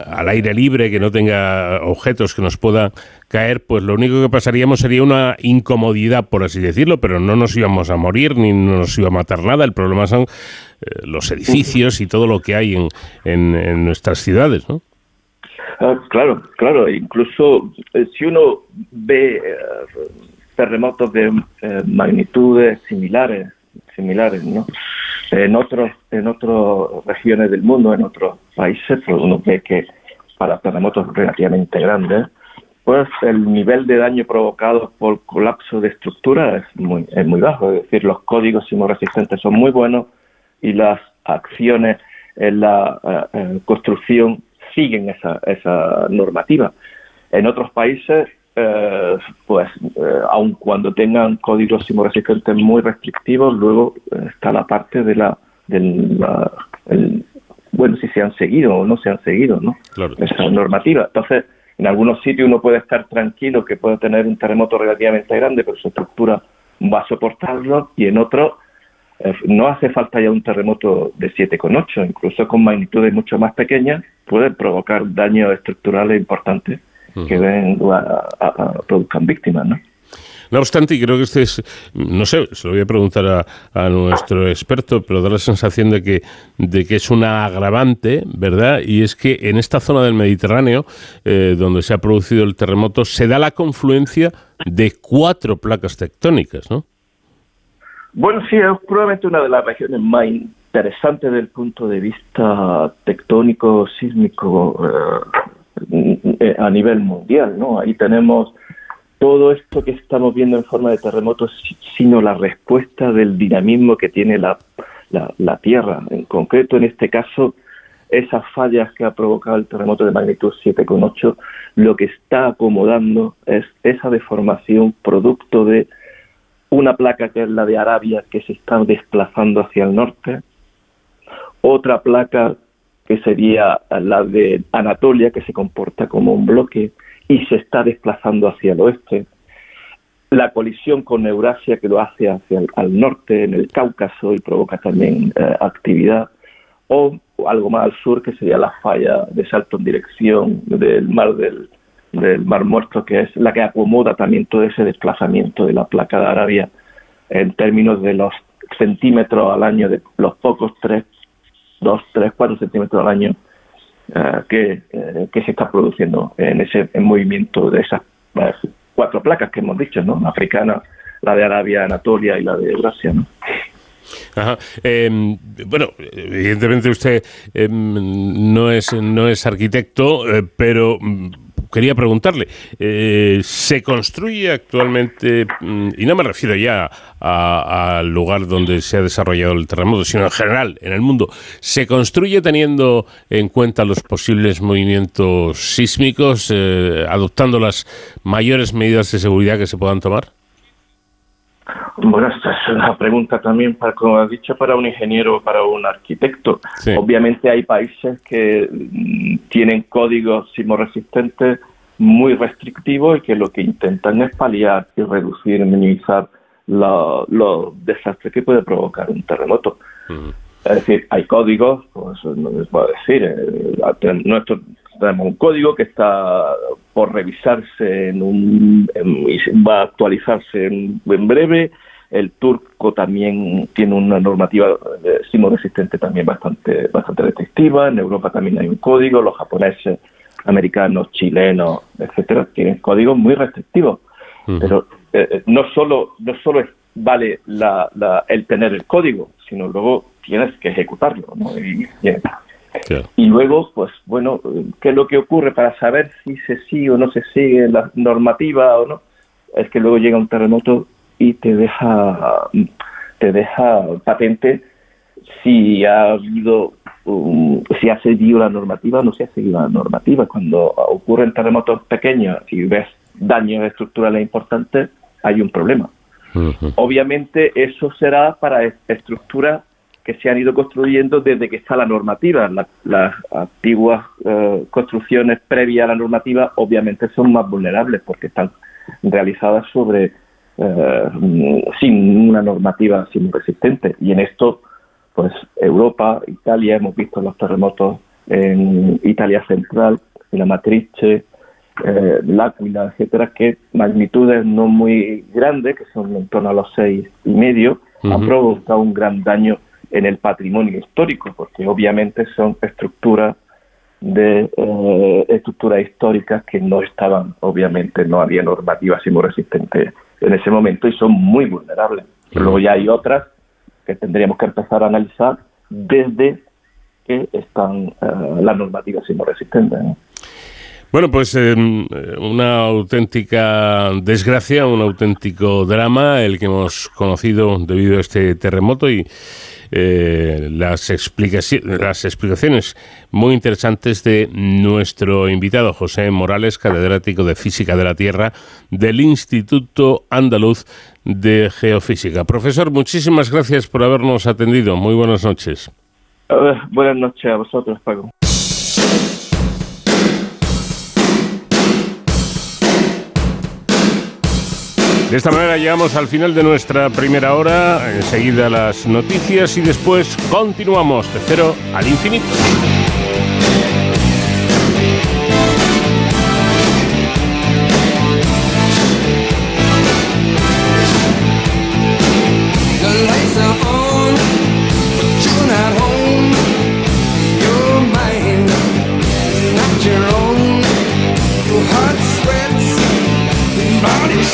al aire libre, que no tenga objetos que nos pueda caer, pues lo único que pasaríamos sería una incomodidad, por así decirlo, pero no nos íbamos a morir ni nos iba a matar nada. El problema son eh, los edificios y todo lo que hay en, en, nuestras ciudades, ¿no? Ah, claro, claro. Incluso si uno ve terremotos de eh, magnitudes similares, similares, ¿no? En otros, en otras regiones del mundo, en otros países, pues uno ve que para terremotos relativamente grandes, pues el nivel de daño provocado por colapso de estructura es muy, es muy bajo. Es decir, los códigos sismoresistentes son muy buenos y las acciones en la construcción siguen esa, esa normativa. En otros países, eh, pues, eh, aun cuando tengan códigos sismoresistentes muy restrictivos, luego eh, está la parte de la, del, bueno, si se han seguido o no se han seguido, ¿no? Esa normativa. Entonces, en algunos sitios uno puede estar tranquilo que puede tener un terremoto relativamente grande, pero su estructura va a soportarlo, y en otros eh, no hace falta ya un terremoto de 7,8, incluso con magnitudes mucho más pequeñas, puede provocar daños estructurales importantes que ven a, produzcan víctimas, ¿no? No obstante, y creo que este es, no sé, se lo voy a preguntar a, nuestro experto, pero da la sensación de que, de que es una agravante, ¿verdad? Y es que en esta zona del Mediterráneo, eh, donde se ha producido el terremoto, se da la confluencia de cuatro placas tectónicas, ¿no? Bueno, sí, es probablemente una de las regiones más interesantes desde el punto de vista tectónico, sísmico eh, a nivel mundial, ¿no? Ahí tenemos todo esto que estamos viendo en forma de terremotos, sino la respuesta del dinamismo que tiene la, la, Tierra. En concreto, en este caso, esas fallas que ha provocado el terremoto de magnitud 7,8, lo que está acomodando es esa deformación producto de una placa que es la de Arabia que se está desplazando hacia el norte, otra placa que sería la de Anatolia que se comporta como un bloque y se está desplazando hacia el oeste, la colisión con Eurasia que lo hace hacia el norte en el Cáucaso y provoca también eh, actividad, o algo más al sur que sería la falla de salto en dirección del mar del del Mar Muerto, que es la que acomoda también todo ese desplazamiento de la placa de Arabia en términos de los centímetros al año, de los pocos 3, 2, 3, 4 centímetros al año eh, que, eh, que se está produciendo en ese movimiento de esas eh, cuatro placas que hemos dicho, ¿no? La africana, la de Arabia, Anatolia y la de Eurasia, ¿no? Em, bueno, evidentemente usted em, no es no es arquitecto, pero mm, quería preguntarle, eh, ¿se construye actualmente, mm, y no me refiero ya al lugar donde se ha desarrollado el terremoto, sino en general, en el mundo, ¿se construye teniendo en cuenta los posibles movimientos sísmicos, eh, adoptando las mayores medidas de seguridad que se puedan tomar? Bueno, esta es una pregunta también, para, como has dicho, para un ingeniero o para un arquitecto. Obviamente hay países que mm, tienen códigos sismoresistentes muy restrictivos y que lo que intentan es paliar y reducir, minimizar los desastres que puede provocar un terremoto. Es decir, hay códigos, pues no les puedo decir, eh, nuestro, un código que está por revisarse en un, y va a actualizarse en, breve. El turco también tiene una normativa de sismo resistente también bastante, bastante restrictiva. En Europa también hay un código. Los japoneses, americanos, chilenos, etcétera, tienen códigos muy restrictivos. Pero eh, eh, no solo no solo vale la, el tener el código, sino luego tienes que ejecutarlo. Y, luego, pues bueno, ¿qué es lo que ocurre para saber si se sigue o no se sigue la normativa o no? Es que luego llega un terremoto y te deja te deja patente si ha habido si ha seguido la normativa o no se ha seguido la normativa. Cuando ocurren terremotos pequeños y ves daños estructurales importantes, hay un problema. Obviamente eso será para estructuras que se han ido construyendo desde que está la normativa. las antiguas eh, construcciones previas a la normativa obviamente son más vulnerables porque están realizadas sobre eh, sin una normativa sin resistente. Y en esto, pues Europa, Italia, hemos visto los terremotos en Italia Central, en la Matrice, eh, L'Aquila, etcétera, que magnitudes no muy grandes, que son en torno a los seis y medio, han provocado un gran daño en el patrimonio histórico, porque obviamente son estructuras de eh, estructuras históricas que no estaban, obviamente no había normativa resistente en ese momento y son muy vulnerables. Luego ya hay otras que tendríamos que empezar a analizar desde que están uh, las normativas sismoresistentes. ¿no? Bueno, pues em, una auténtica desgracia, un auténtico drama el que hemos conocido debido a este terremoto y eh, las, explicaciones, las explicaciones muy interesantes de nuestro invitado José Morales, catedrático de Física de la Tierra del Instituto Andaluz de Geofísica. Profesor, muchísimas gracias por habernos atendido. Muy buenas noches. buenas noches a vosotros, Paco. De esta manera llegamos al final de nuestra primera hora, enseguida las noticias y después continuamos de cero al infinito.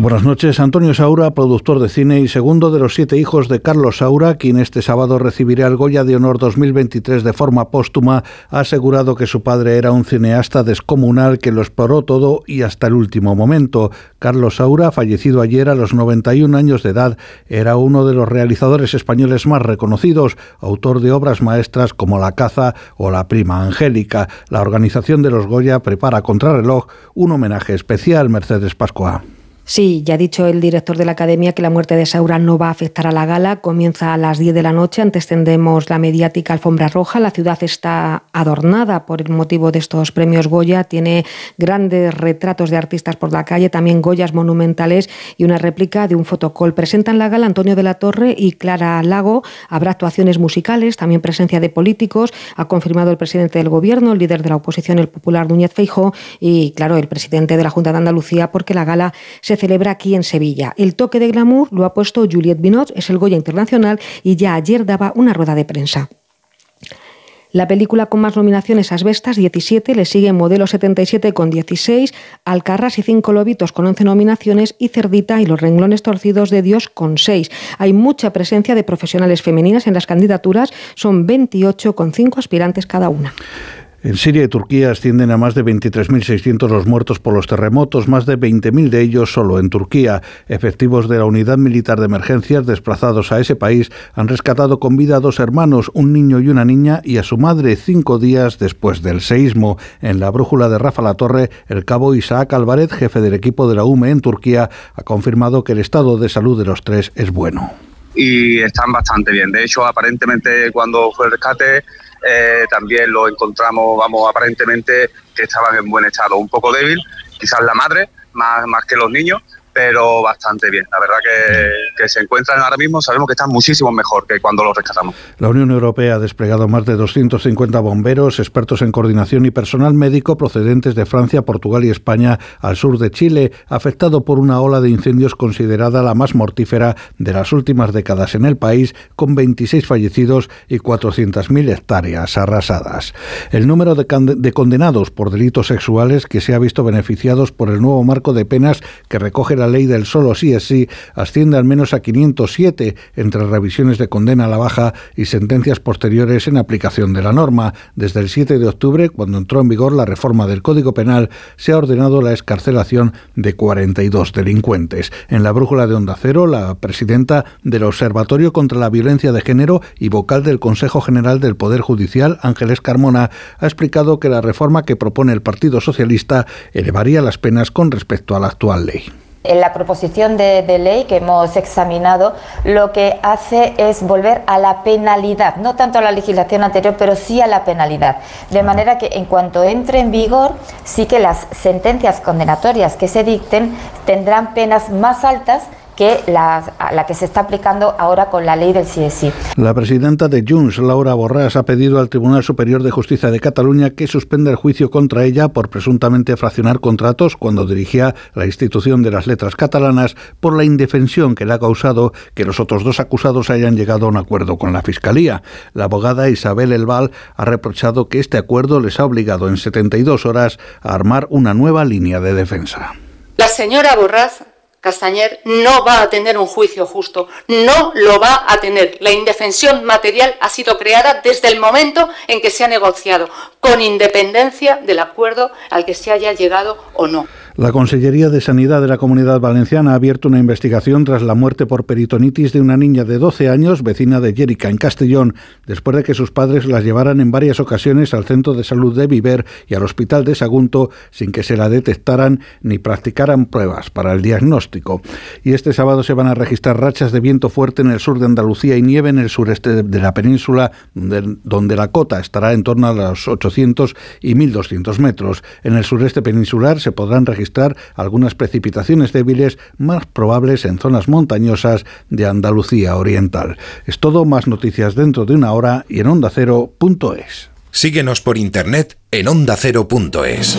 Buenas noches. Antonio Saura, productor de cine y segundo de los siete hijos de Carlos Saura, quien este sábado recibirá el Goya de Honor 2023 de forma póstuma, ha asegurado que su padre era un cineasta descomunal que lo exploró todo y hasta el último momento. Carlos Saura, fallecido ayer a los 91 años de edad, era uno de los realizadores españoles más reconocidos, autor de obras maestras como La caza o La prima angélica. La organización de los Goya prepara contrarreloj un homenaje especial Mercedes Pascua. Sí, ya ha dicho el director de la academia que la muerte de Saura no va a afectar a la gala. Comienza a las 10 de la noche. Antes tendremos la mediática alfombra roja. La ciudad está adornada por el motivo de estos premios Goya. Tiene grandes retratos de artistas por la calle, también Goyas monumentales y una réplica de un fotocall. Presentan la gala Antonio de la Torre y Clara Lago. Habrá actuaciones musicales, también presencia de políticos. Ha confirmado el presidente del gobierno, el líder de la oposición, el popular Núñez Feijó y, claro, el presidente de la Junta de Andalucía, porque la gala se celebra aquí en Sevilla. El toque de glamour lo ha puesto Juliette Binot, es el Goya Internacional y ya ayer daba una rueda de prensa. La película con más nominaciones, Asbestas, 17, le sigue Modelo 77 con 16, Alcarras y Cinco Lobitos con 11 nominaciones y Cerdita y Los Renglones Torcidos de Dios con 6. Hay mucha presencia de profesionales femeninas en las candidaturas, son 28 con 5 aspirantes cada una. En Siria y Turquía ascienden a más de 23.600 los muertos por los terremotos, más de 20.000 de ellos solo en Turquía. Efectivos de la Unidad Militar de Emergencias desplazados a ese país han rescatado con vida a dos hermanos, un niño y una niña, y a su madre cinco días después del seísmo. En la brújula de Rafa La Torre, el cabo Isaac Álvarez, jefe del equipo de la UME en Turquía, ha confirmado que el estado de salud de los tres es bueno. Y están bastante bien. De hecho, aparentemente cuando fue el rescate eh, también lo encontramos, vamos, aparentemente que estaban en buen estado, un poco débil, quizás la madre, más, más que los niños, pero bastante bien. La verdad que, se encuentran ahora mismo, sabemos que están muchísimo mejor que cuando los rescatamos. La Unión Europea ha desplegado más de 250 bomberos, expertos en coordinación y personal médico procedentes de Francia, Portugal y España al sur de Chile, afectado por una ola de incendios considerada la más mortífera de las últimas décadas en el país, con 26 fallecidos y 400.000 hectáreas arrasadas. El número de, de condenados por delitos sexuales que se ha visto beneficiados por el nuevo marco de penas que recoge la ley del solo sí es sí asciende al menos a 507 entre revisiones de condena a la baja y sentencias posteriores en aplicación de la norma. Desde el 7 de octubre, cuando entró en vigor la reforma del Código Penal, se ha ordenado la escarcelación de 42 delincuentes. En la brújula de Onda Cero, la presidenta del Observatorio contra la Violencia de Género y vocal del Consejo General del Poder Judicial, Ángeles Carmona, ha explicado que la reforma que propone el Partido Socialista elevaría las penas con respecto a la actual ley. En la proposición de, ley que hemos examinado lo que hace es volver a la penalidad, no tanto a la legislación anterior, pero sí a la penalidad. De manera que en cuanto entre en vigor, sí que las sentencias condenatorias que se dicten tendrán penas más altas que la, la, que se está aplicando ahora con la ley del CSI. La presidenta de Junts, Laura Borràs, ha pedido al Tribunal Superior de Justicia de Cataluña que suspenda el juicio contra ella por presuntamente fraccionar contratos cuando dirigía la institución de las letras catalanas por la indefensión que le ha causado que los otros dos acusados hayan llegado a un acuerdo con la Fiscalía. La abogada Isabel Elval ha reprochado que este acuerdo les ha obligado en 72 horas a armar una nueva línea de defensa. La señora Borràs Castañer no va a tener un juicio justo, no lo va a tener. La indefensión material ha sido creada desde el momento en que se ha negociado, con independencia del acuerdo al que se haya llegado o no. La Consellería de Sanidad de la Comunidad Valenciana ha abierto una investigación tras la muerte por peritonitis de una niña de 12 años, vecina de Jerica, en Castellón, después de que sus padres las llevaran en varias ocasiones al centro de salud de Viver y al hospital de Sagunto sin que se la detectaran ni practicaran pruebas para el diagnóstico. Y este sábado se van a registrar rachas de viento fuerte en el sur de Andalucía y nieve en el sureste de la península, donde, la cota estará en torno a los 800 y 1200 metros. En el sureste peninsular se podrán algunas precipitaciones débiles más probables en zonas montañosas de Andalucía Oriental. Es todo, más noticias dentro de una hora y en ondacero.es. Síguenos por internet en ondacero.es.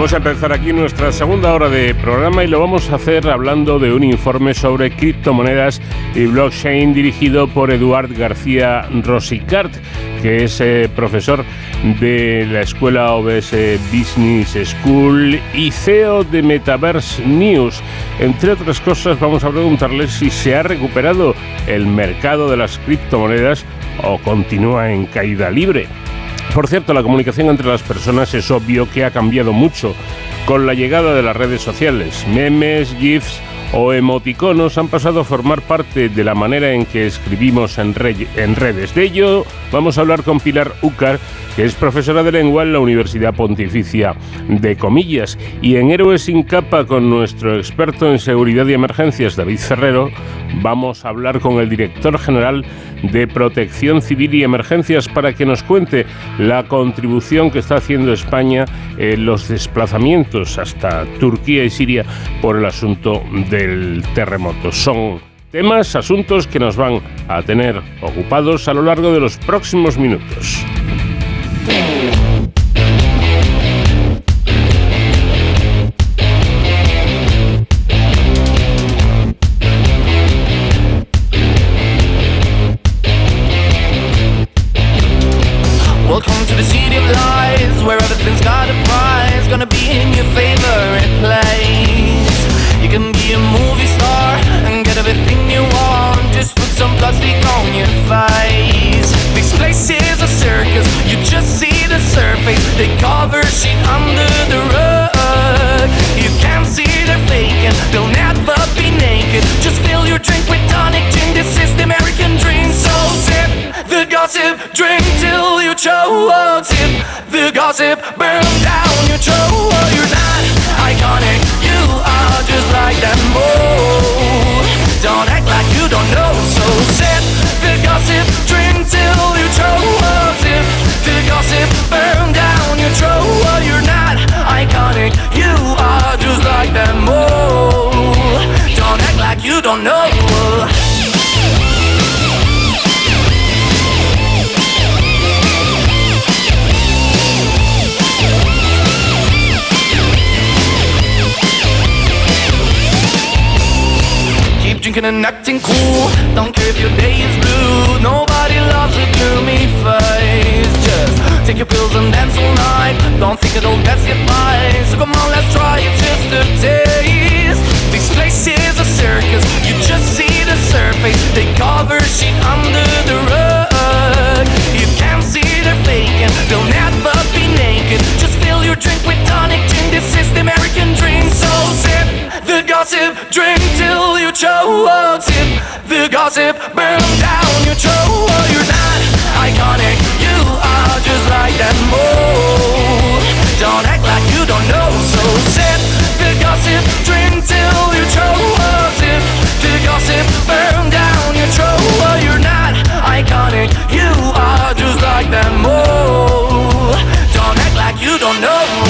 Vamos a empezar aquí nuestra segunda hora de programa y lo vamos a hacer hablando de un informe sobre criptomonedas y blockchain dirigido por Eduard García Rosicart, que es eh, profesor de la escuela OBS Business School y CEO de Metaverse News. Entre otras cosas, vamos a preguntarle si se ha recuperado el mercado de las criptomonedas o continúa en caída libre. Por cierto, la comunicación entre las personas es obvio que ha cambiado mucho con la llegada de las redes sociales. Memes, GIFs o emoticonos han pasado a formar parte de la manera en que escribimos en, redes. De ello vamos a hablar con Pilar Ucar, que es profesora de lengua en la Universidad Pontificia de Comillas. Y en Héroes sin capa con nuestro experto en seguridad y emergencias, David Ferrero, vamos a hablar con el director general de Protección Civil y Emergencias para que nos cuente la contribución que está haciendo España en los desplazamientos hasta Turquía y Siria por el asunto del terremoto. Son temas, asuntos que nos van a tener ocupados a lo largo de los próximos minutos. Zip. And acting cool. Don't care if your day is blue. Nobody loves a gloomy face. Just take your pills and dance all night. Don't think it'll get by. So come on, let's try it just a taste. This place is a circus. You just see the surface. They cover shit under the rug. You can't see they're faking. They'll never be naked. Just fill your drink with tonic gin. This is the American dream. So sip the gossip. Drink till you choke the gossip burn down your throat. You're not iconic, you are just like that mold. Don't act like you don't know, so sip the gossip, drink till you choke. Sip the gossip burn down your throat. You're not iconic, you are just like that mold. Don't act like you don't know.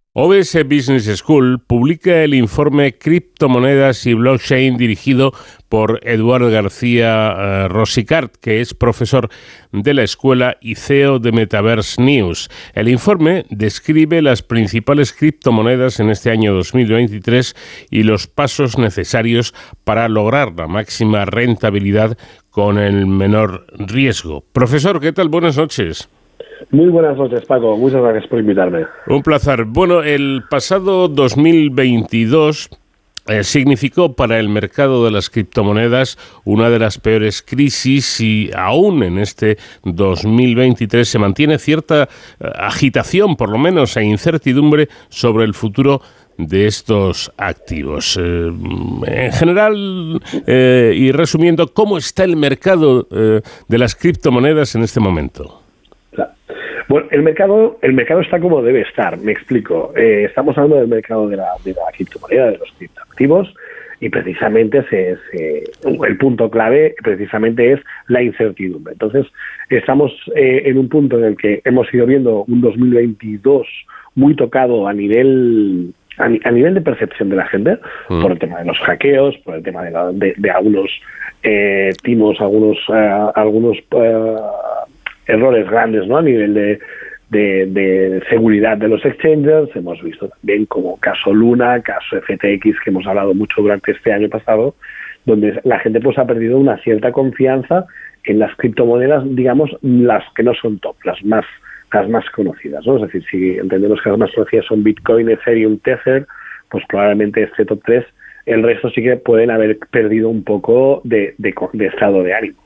OBS Business School publica el informe Criptomonedas y Blockchain dirigido por Eduardo García eh, Rosicart, que es profesor de la escuela y CEO de Metaverse News. El informe describe las principales criptomonedas en este año 2023 y los pasos necesarios para lograr la máxima rentabilidad con el menor riesgo. Profesor, ¿qué tal? Buenas noches. Muy buenas noches, Paco. Muchas gracias por invitarme. Un placer. Bueno, el pasado 2022 eh, significó para el mercado de las criptomonedas una de las peores crisis y aún en este 2023 se mantiene cierta eh, agitación, por lo menos, e incertidumbre sobre el futuro de estos activos. Eh, en general, y resumiendo, ¿cómo está el mercado de las criptomonedas en este momento? Bueno, el mercado, el mercado está como debe estar, me explico. Eh, estamos hablando del mercado de la, de la criptomoneda, de los criptoactivos, y precisamente se, el punto clave precisamente es la incertidumbre. Entonces, estamos eh, en un punto en el que hemos ido viendo un 2022 muy tocado a nivel a, nivel de percepción de la gente, mm. por el tema de los hackeos, por el tema de, de, algunos eh, timos, algunos, eh, algunos eh, errores grandes ¿no? a nivel de, de, seguridad de los exchanges. Hemos visto también como caso Luna, caso FTX, que hemos hablado mucho durante este año pasado, donde la gente pues ha perdido una cierta confianza en las criptomonedas, digamos, las que no son top, las más las más conocidas, ¿no? Es decir, si entendemos que las más conocidas son Bitcoin, Ethereum, Tether, pues probablemente este top 3, el resto sí que pueden haber perdido un poco de, estado de ánimo.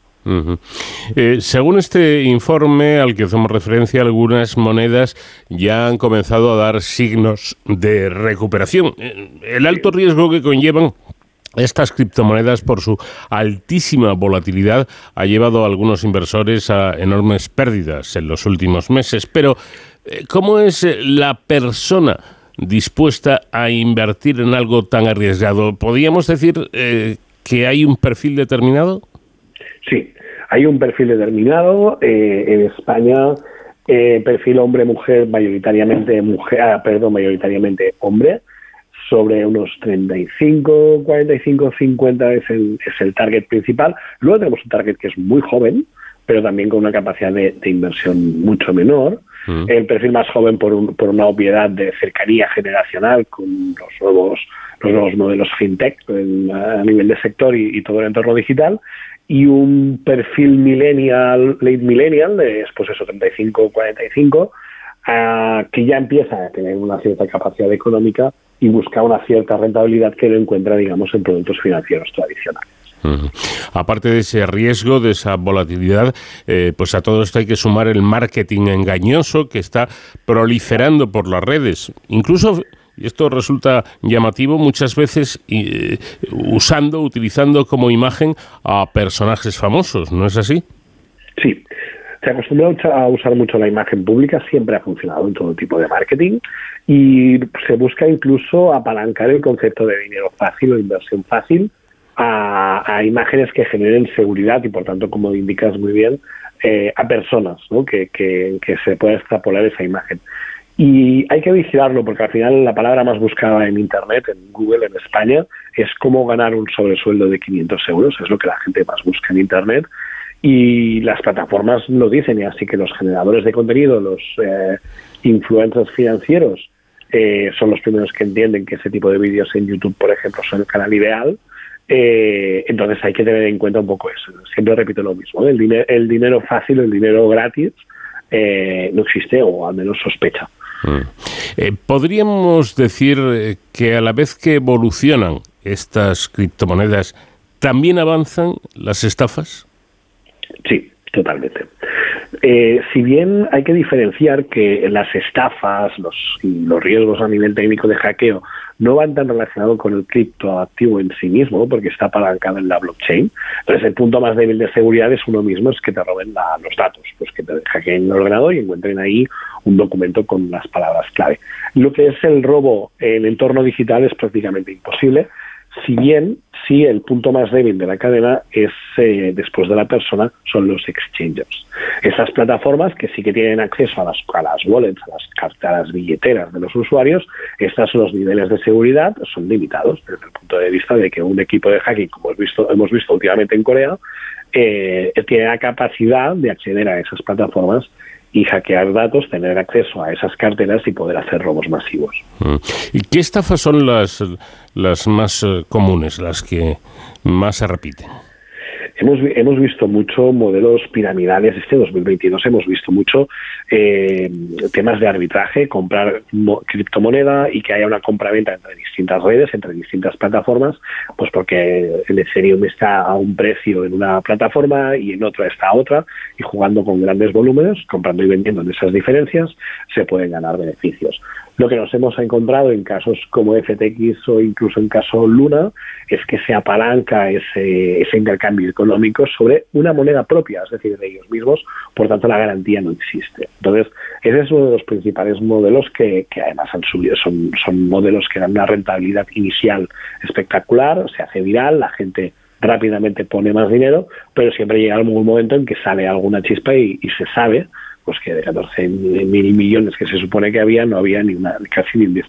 Eh, según este informe al que hacemos referencia, algunas monedas ya han comenzado a dar signos de recuperación. Eh, el alto riesgo que conllevan estas criptomonedas, por su altísima volatilidad, ha llevado a algunos inversores a enormes pérdidas en los últimos meses. Pero, eh, ¿cómo es eh, la persona dispuesta a invertir en algo tan arriesgado? ¿Podríamos decir eh, que hay un perfil determinado? Sí, hay un perfil determinado. en España, perfil hombre-mujer, mayoritariamente mujer, ah, perdón, mayoritariamente hombre sobre unos 35, 45, 50 es el, es el target principal. Luego tenemos un target que es muy joven, pero también con una capacidad de, inversión mucho menor. Mm. El perfil más joven por, por una obviedad de cercanía generacional con los nuevos, los nuevos modelos fintech a nivel de sector y, todo el entorno digital. Y un perfil millennial, late millennial, de pues eso, 35, 45, que ya empieza a tener una cierta capacidad económica y busca una cierta rentabilidad que no encuentra, digamos, en productos financieros tradicionales. Aparte de ese riesgo, de esa volatilidad, eh, pues a todo esto hay que sumar el marketing engañoso que está proliferando por las redes. Incluso, y esto resulta llamativo, muchas veces eh, usando, utilizando como imagen a personajes famosos, ¿no es así? Sí, se acostumbra a usar mucho la imagen pública, siempre ha funcionado en todo tipo de marketing y se busca incluso apalancar el concepto de dinero fácil o inversión fácil a, imágenes que generen seguridad y por tanto, como indicas muy bien, eh, a personas, ¿no? que, que, se pueda extrapolar esa imagen. Y hay que vigilarlo porque al final la palabra más buscada en Internet, en Google, en España, es cómo ganar un sobresueldo de 500 euros. Es lo que la gente más busca en Internet y las plataformas lo dicen y así que los generadores de contenido, los eh, influencers financieros eh, son los primeros que entienden que ese tipo de vídeos en YouTube, por ejemplo, son el canal ideal. Eh, entonces hay que tener en cuenta un poco eso. Siempre repito lo mismo. El, dinero, el dinero fácil, el dinero gratis, no existe o al menos sospecha. Mm. Podríamos decir que a la vez que evolucionan estas criptomonedas, ¿también avanzan las estafas? Sí, totalmente. Eh, si bien hay que diferenciar que las estafas, los, riesgos a nivel técnico de hackeo no van tan relacionados con el criptoactivo en sí mismo, porque está apalancado en la blockchain. Entonces, el punto más débil de seguridad es uno mismo, es que te roben los datos, pues que te hackeen el ordenador y encuentren ahí un documento con las palabras clave. Lo que es el robo en entorno digital es prácticamente imposible, si bien sí el punto más débil de la cadena es eh, después de la persona son los exchanges. Esas plataformas que sí que tienen acceso a las, a las wallets, a las cartas billeteras de los usuarios, estos los niveles de seguridad son limitados desde el punto de vista de que un equipo de hacking, como hemos visto, hemos visto últimamente en Corea, eh, tiene la capacidad de acceder a esas plataformas y hackear datos, tener acceso a esas carteras y poder hacer robos masivos. Mm. ¿Y qué estafas son las, las más eh, comunes, las que más se repiten? Hemos, hemos visto mucho modelos piramidales. Este 2022 hemos visto mucho eh, temas de arbitraje, comprar criptomoneda y que haya una compra-venta entre distintas redes, entre distintas plataformas, pues porque el Ethereum está a un precio en una plataforma y en otra está otra, y jugando con grandes volúmenes, comprando y vendiendo en esas diferencias, se pueden ganar beneficios. Lo que nos hemos encontrado en casos como FTX o incluso en caso Luna es que se apalanca ese intercambio económico sobre una moneda propia, es decir, de ellos mismos, por tanto la garantía no existe. Entonces, ese es uno de los principales modelos que, que además han subido, son, modelos que dan una rentabilidad inicial espectacular, se hace viral, la gente rápidamente pone más dinero, pero siempre llega algún momento en que sale alguna chispa y, y se sabe pues que de 14 mil millones que se supone que había, no había ni una, casi ni un 10%.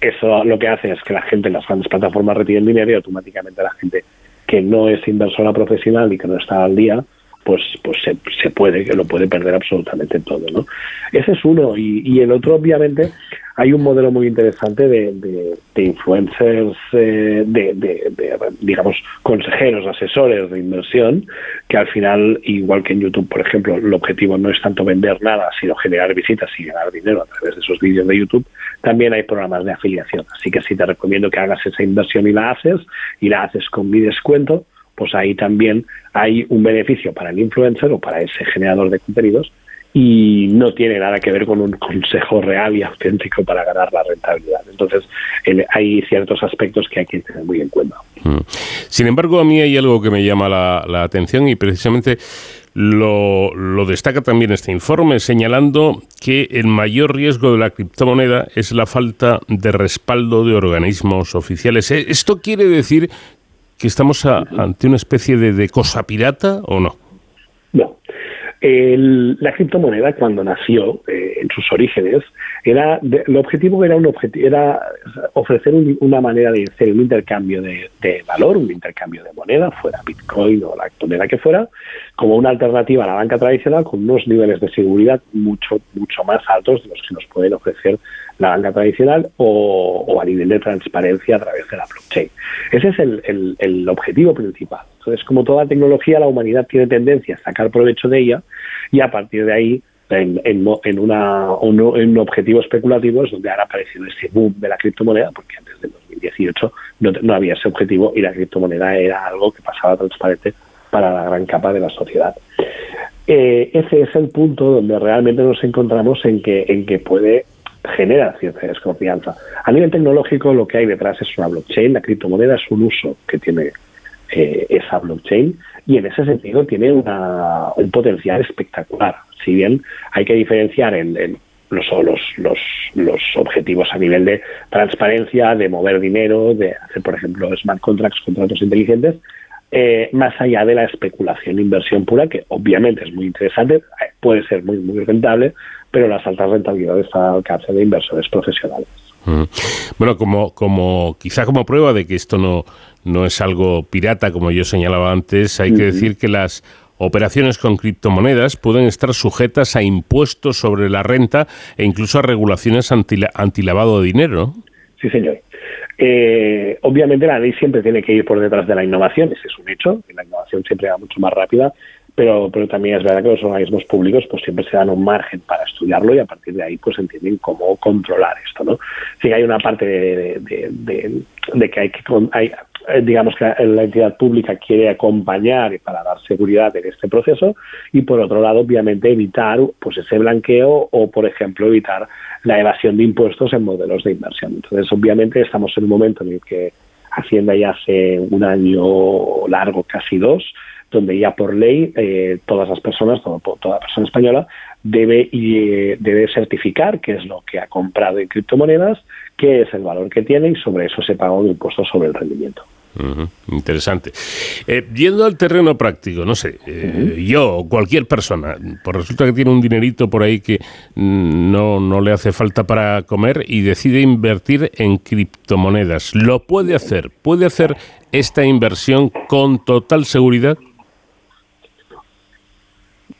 Eso lo que hace es que la gente, las grandes plataformas retiren dinero y automáticamente la gente que no es inversora profesional y que no está al día, pues pues se, se puede que lo puede perder absolutamente todo no ese es uno y, y el otro obviamente hay un modelo muy interesante de, de, influencers, eh, de, digamos, consejeros, asesores de inversión, que al final, igual que en YouTube, por ejemplo, el objetivo no es tanto vender nada, sino generar visitas y ganar dinero a través de esos vídeos de YouTube, también hay programas de afiliación. Así que sí te recomiendo que hagas esa inversión y la haces, y la haces con mi descuento, pues ahí también hay un beneficio para el influencer o para ese generador de contenidos y no tiene nada que ver con un consejo real y auténtico para ganar la rentabilidad. Entonces, hay ciertos aspectos que hay que tener muy en cuenta. Mm. Sin embargo, a mí hay algo que me llama la, atención y precisamente lo, destaca también este informe, señalando que el mayor riesgo de la criptomoneda es la falta de respaldo de organismos oficiales. ¿E-, ¿Esto quiere decir que estamos ante una especie de, de cosa pirata o no? No. El, la criptomoneda cuando nació eh, en sus orígenes era el objetivo era un objetivo era ofrecer una manera de hacer un intercambio de, valor un intercambio de moneda fuera Bitcoin o la moneda que fuera como una alternativa a la banca tradicional con unos niveles de seguridad mucho mucho más altos de los que nos pueden ofrecer la banca tradicional o, a nivel de transparencia a través de la blockchain. Ese es el objetivo principal. Entonces, como toda tecnología, la humanidad tiene tendencia a sacar provecho de ella y a partir de ahí, en, en, en, una, un, objetivo especulativo, es donde ahora aparecido ese boom de la criptomoneda, porque antes del 2018 no, no había ese objetivo y la criptomoneda era algo que pasaba transparente para la gran capa de la sociedad. Eh, ese es el punto donde realmente nos encontramos en que, en que puede generar cierta desconfianza. A nivel tecnológico, lo que hay detrás es una blockchain, la criptomoneda es un uso que tiene eh, esa blockchain y en ese sentido tiene un potencial espectacular. Si bien hay que diferenciar en, los, los, los, objetivos a nivel de transparencia, de mover dinero, de hacer, por ejemplo, smart contracts, contratos inteligentes, eh, más allá de la especulación e inversión pura, que obviamente es muy interesante, puede ser muy, muy rentable, pero las altas rentabilidades están al alcance de inversores profesionales. Bueno, como, como quizá como prueba de que esto no, no es algo pirata, como yo señalaba antes, hay que decir que las operaciones con criptomonedas pueden estar sujetas a impuestos sobre la renta e incluso a regulaciones antilavado de dinero. Sí, señor. Eh, obviamente la ley siempre tiene que ir por detrás de la innovación, ese es un hecho, la innovación siempre va mucho más rápida, pero, pero también es verdad que los organismos públicos pues siempre se dan un margen para estudiarlo y a partir de ahí pues entienden cómo controlar esto, ¿no? Sí hay una parte de, de, que hay que hay, digamos que la entidad pública quiere acompañar para dar seguridad en este proceso y por otro lado obviamente evitar pues ese blanqueo o por ejemplo evitar la evasión de impuestos en modelos de inversión. Entonces obviamente estamos en un momento en el que Hacienda ya hace un año largo, casi dos, donde ya por ley eh, todas las personas, toda persona española, debe, eh, debe certificar qué es lo que ha comprado en criptomonedas, qué es el valor que tiene y sobre eso se paga un impuesto sobre el rendimiento. Interesante. Eh, yendo al terreno práctico, no sé, yo o cualquier persona, pues resulta que tiene un dinerito por ahí que no, no le hace falta para comer y decide invertir en criptomonedas. ¿Lo puede hacer? ¿Puede hacer esta inversión con total seguridad?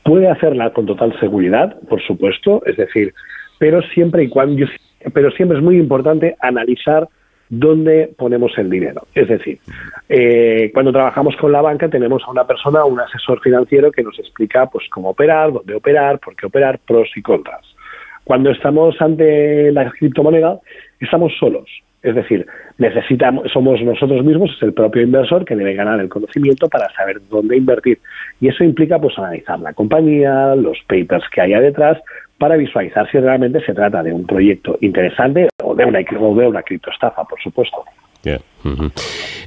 Puede hacerla con total seguridad, por supuesto, es decir, pero siempre y cuando, pero siempre es muy importante analizar dónde ponemos el dinero. Es decir, eh, cuando trabajamos con la banca tenemos a una persona, un asesor financiero que nos explica pues cómo operar, dónde operar, por qué operar, pros y contras. Cuando estamos ante la criptomoneda, estamos solos. Es decir, necesitamos, somos nosotros mismos, es el propio inversor que debe ganar el conocimiento para saber dónde invertir. Y eso implica pues analizar la compañía, los papers que haya detrás, para visualizar si realmente se trata de un proyecto interesante o de una, o de una criptoestafa, por supuesto.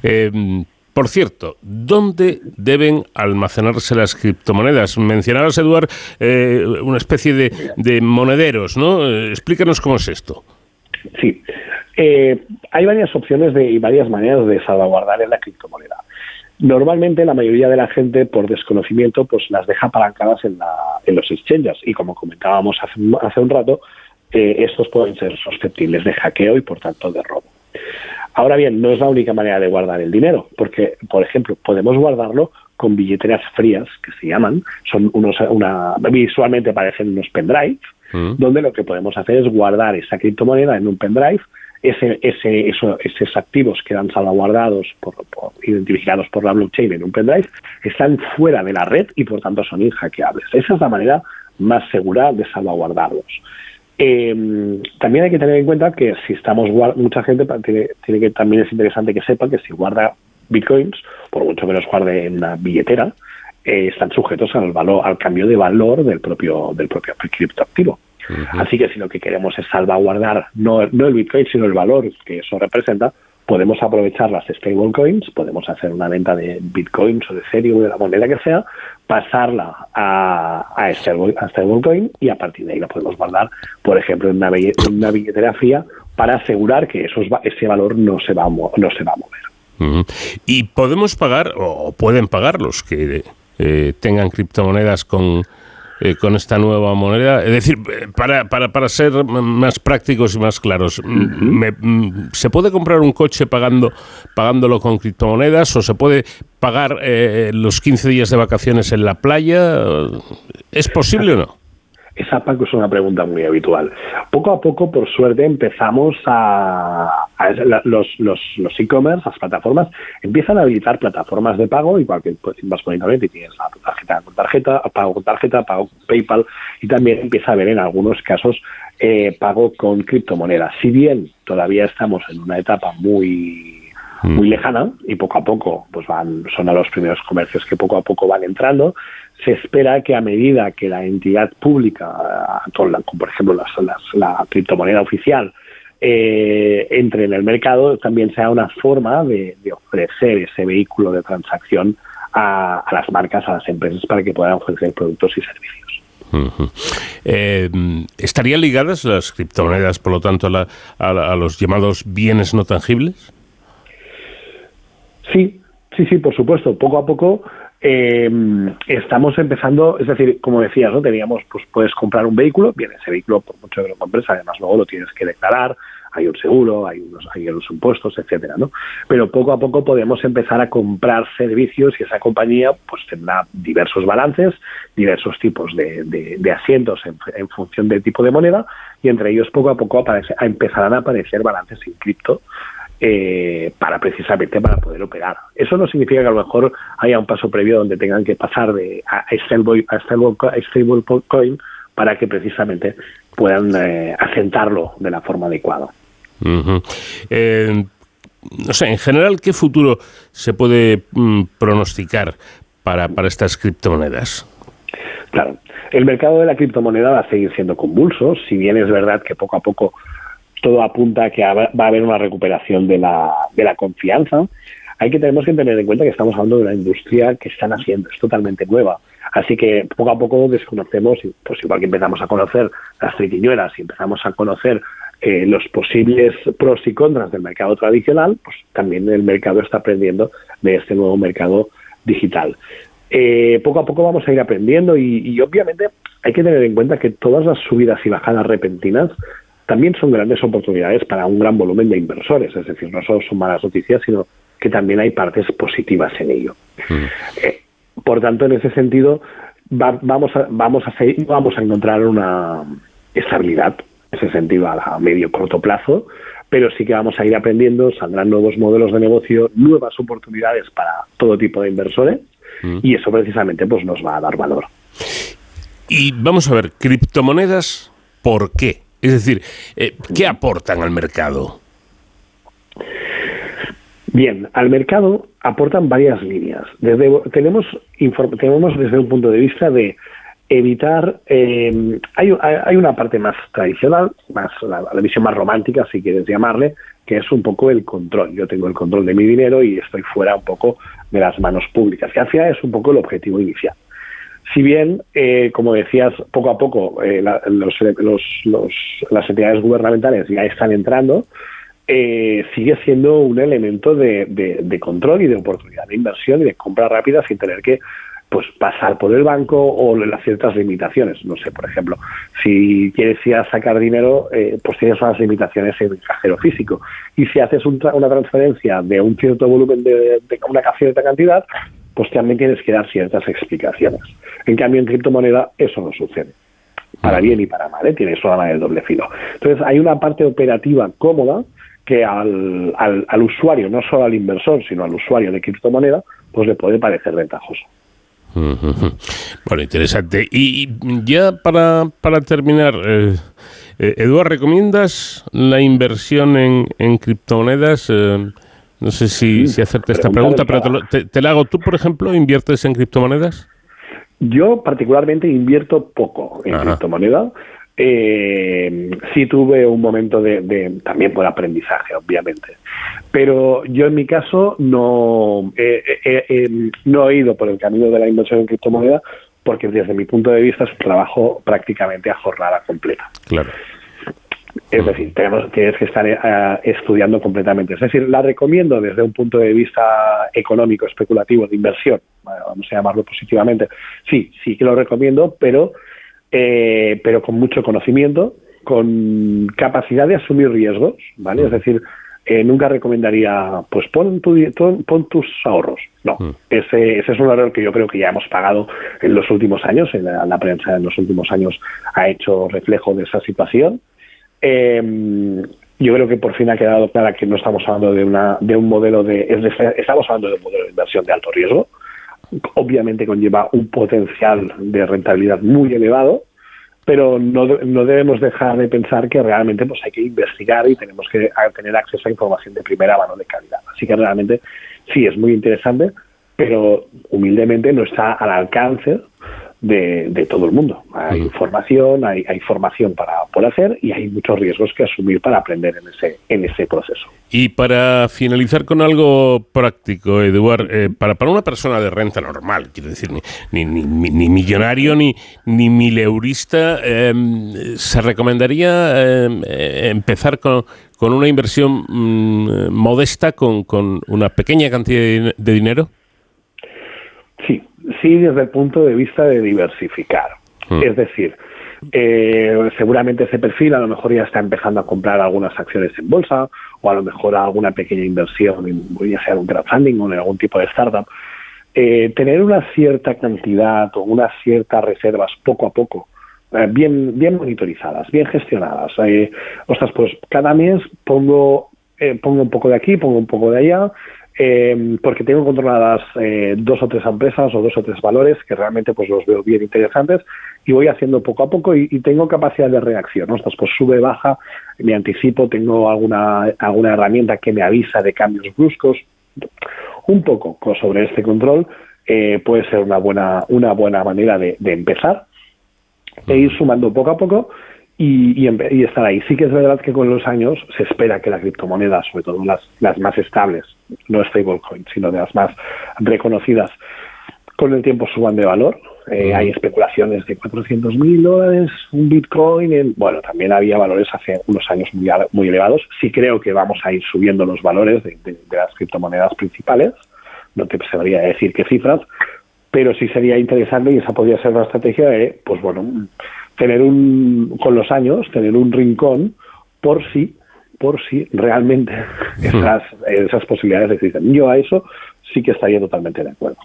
Em, por cierto, ¿dónde deben almacenarse las criptomonedas? Mencionabas, Eduard, eh, una especie de, de monederos, ¿no? Eh, explícanos cómo es esto. Sí. Eh, hay varias opciones de, y varias maneras de salvaguardar en la criptomoneda. Normalmente la mayoría de la gente, por desconocimiento, pues las deja apalancadas en, la, en los exchanges. Y como comentábamos hace, hace un rato, eh, estos pueden ser susceptibles de hackeo y por tanto de robo. Ahora bien, no es la única manera de guardar el dinero, porque, por ejemplo, podemos guardarlo con billeteras frías, que se llaman, son unos, una, visualmente parecen unos pendrive, donde lo que podemos hacer es guardar esa criptomoneda en un pendrive, ese, ese, esos activos quedan salvaguardados, por, identificados por la blockchain en un pendrive, están fuera de la red y por tanto son inhackeables. Esa es la manera más segura de salvaguardarlos. Eh, también hay que tener en cuenta que si estamos mucha gente tiene, que también es interesante que sepa que si guarda bitcoins, por mucho menos guarde en una billetera, eh, están sujetos al valor, al cambio de valor del propio del propio criptoactivo. Así que si lo que queremos es salvaguardar no, no el bitcoin, sino el valor que eso representa, podemos aprovechar las stablecoins, podemos hacer una venta de bitcoins o de Ethereum, de la moneda que sea, pasarla a, a, stablecoin y a partir de ahí la podemos guardar, por ejemplo, en una, una billetera fría para asegurar que esos, ese valor no se va a, no se va a mover. Y podemos pagar, o pueden pagar los que eh, tengan criptomonedas con eh, con esta nueva moneda? Es decir, para, para, para ser más prácticos y más claros, mm, ¿se puede comprar un coche pagando pagándolo con criptomonedas o se puede pagar eh, los 15 días de vacaciones en la playa? ¿Es posible o no? Esa, Paco, es una pregunta muy habitual. Poco a poco, por suerte, empezamos a, los los los e-commerce, las plataformas, empiezan a habilitar plataformas de pago, igual que pues, vas por internet y tienes la tarjeta con tarjeta, pago con tarjeta, pago con PayPal, y también empieza a haber en algunos casos eh, pago con criptomonedas. Si bien todavía estamos en una etapa muy muy lejana y poco a poco pues van son a los primeros comercios que poco a poco van entrando se espera que a medida que la entidad pública, por ejemplo la criptomoneda oficial, eh, entre en el mercado, también sea una forma de, ofrecer ese vehículo de transacción a, las marcas, a las empresas, para que puedan ofrecer productos y servicios. Eh, ¿Estarían ligadas las criptomonedas, por lo tanto, a los llamados bienes no tangibles? Sí, sí, sí, por supuesto. Poco a poco eh, estamos empezando, es decir, como decías, ¿no? Teníamos, pues puedes comprar un vehículo, bien, ese vehículo, por mucho que lo compres, además luego lo tienes que declarar, hay un seguro, hay unos, hay unos impuestos, etcétera, ¿no? Pero poco a poco podemos empezar a comprar servicios y esa compañía pues tendrá diversos balances, diversos tipos de, de, asientos en, función del tipo de moneda y entre ellos poco a poco empezarán a aparecer balances en cripto eh, para precisamente para poder operar. Eso no significa que a lo mejor haya un paso previo donde tengan que pasar de a stablecoin para que precisamente puedan eh, asentarlo de la forma adecuada. Eh, no sé, en general, ¿qué futuro se puede mm, pronosticar para, para estas criptomonedas? Claro, el mercado de la criptomoneda va a seguir siendo convulso, si bien es verdad que poco a poco todo apunta a que va a haber una recuperación de la, confianza. Hay que tenemos que tener en cuenta que estamos hablando de una industria que están haciendo, es totalmente nueva. Así que poco a poco desconocemos, pues igual que empezamos a conocer las triquiñuelas y empezamos a conocer eh, los posibles pros y contras del mercado tradicional, pues también el mercado está aprendiendo de este nuevo mercado digital. Eh, poco a poco vamos a ir aprendiendo y, y, obviamente hay que tener en cuenta que todas las subidas y bajadas repentinas también son grandes oportunidades para un gran volumen de inversores. Es decir, no solo son malas noticias, sino que también hay partes positivas en ello. Eh, por tanto, en ese sentido, vamos a, vamos a vamos a encontrar una estabilidad en ese sentido a, medio corto plazo, pero sí que vamos a ir aprendiendo, saldrán nuevos modelos de negocio, nuevas oportunidades para todo tipo de inversores y eso precisamente pues nos va a dar valor. Y vamos a ver, criptomonedas, ¿por qué? Es decir, eh, ¿qué aportan al mercado? Bien, al mercado aportan varias líneas. Tenemos, tenemos desde un punto de vista de evitar, em, hay, hay, una parte más tradicional, más la, visión más romántica, si quieres llamarle, que es un poco el control. Yo tengo el control de mi dinero y estoy fuera un poco de las manos públicas, que hacia es un poco el objetivo inicial. Si bien, eh, como decías, poco a poco eh, las entidades gubernamentales ya están entrando, eh, sigue siendo un elemento de, control y de oportunidad de inversión y de compra rápida sin tener que pues pasar por el banco o las ciertas limitaciones. No sé, por ejemplo, si quieres ir a sacar dinero, eh, pues tienes unas limitaciones en el cajero físico. Y si haces una transferencia de un cierto volumen de, de una cierta cantidad, pues también tienes que dar ciertas explicaciones. En cambio, en criptomoneda eso no sucede. Para bien y para mal, ¿eh? tiene eso la del doble filo. Entonces, hay una parte operativa cómoda que al, al, al, usuario, no solo al inversor, sino al usuario de criptomoneda, pues le puede parecer ventajoso. [LAUGHS] Bueno, interesante. Y ya para, para terminar, eh, eh, Eduardo, ¿recomiendas la inversión en, en criptomonedas? Eh, no sé si, si hacerte esta pregunta, pero te, te, la hago. ¿Tú, por ejemplo, inviertes en criptomonedas? Yo particularmente invierto poco en criptomonedas. Eh, sí tuve un momento de, también por aprendizaje, obviamente. Pero yo en mi caso no, no he ido por el camino de la inversión en criptomonedas porque desde mi punto de vista es un trabajo prácticamente a jornada completa. Claro. Es decir, tenemos, tienes que estar eh, estudiando completamente. Es decir, la recomiendo desde un punto de vista económico, especulativo, de inversión, vamos a llamarlo positivamente. Sí, sí que lo recomiendo, pero eh, pero con mucho conocimiento, con capacidad de asumir riesgos, ¿vale? Es decir, eh, nunca recomendaría, pues pon, pon, tus ahorros. No, mm. ese, ese es un error que yo creo que ya hemos pagado en los últimos años, en la, prensa en los últimos años ha hecho reflejo de esa situación. Em, yo creo que por fin ha quedado clara que no estamos hablando de, una, de un modelo de, estamos hablando de un modelo de inversión de alto riesgo, obviamente conlleva un potencial de rentabilidad muy elevado, pero no, no debemos dejar de pensar que realmente pues hay que investigar y tenemos que tener acceso a información de primera mano de calidad. Así que realmente sí es muy interesante, pero humildemente no está al alcance de, todo el mundo. Hay información, hay, hay, formación para por hacer y hay muchos riesgos que asumir para aprender en ese, en ese proceso. Y para finalizar con algo práctico, Eduard, eh, para, para una persona de renta normal, quiero decir, ni, ni, ni, millonario ni, ni mileurista, em, ¿se recomendaría em, eh, empezar con, con, una inversión mm, modesta, con, con una pequeña cantidad de dinero? Sí, sí desde el punto de vista de diversificar. Hmm. Es decir, eh, seguramente ese perfil a lo mejor ya está empezando a comprar algunas acciones en bolsa o a lo mejor alguna pequeña inversión, en, ya sea un crowdfunding o en algún tipo de startup. Eh, tener una cierta cantidad o unas ciertas reservas poco a poco, eh, bien, bien monitorizadas, bien gestionadas. Eh, ostras, pues cada mes pongo, pongo un poco de aquí, pongo un poco de allá, eh, porque tengo controladas eh, dos o tres empresas o dos o tres valores que realmente pues los veo bien interesantes y voy haciendo poco a poco y, tengo capacidad de reacción. ¿no? pues sube, baja, me anticipo, tengo alguna, alguna herramienta que me avisa de cambios bruscos. Un poco sobre este control eh, puede ser una buena, una buena manera de, de empezar e ir sumando poco a poco y, y, estar ahí. Sí que es verdad que con los años se espera que la criptomoneda, sobre todo las, las más estables, no stablecoins, sino de las más reconocidas, con el tiempo suban de valor. Eh, hay especulaciones de 400 mil dólares, un Bitcoin. En, bueno, también había valores hace unos años muy, muy elevados. Sí creo que vamos a ir subiendo los valores de, las criptomonedas principales. No te sabría decir qué cifras, pero sí sería interesante y esa podría ser una estrategia de, pues bueno, tener un, con los años, tener un rincón por si, por si realmente [LAUGHS] esas, esas posibilidades existen. Yo a eso sí que estaría totalmente de acuerdo.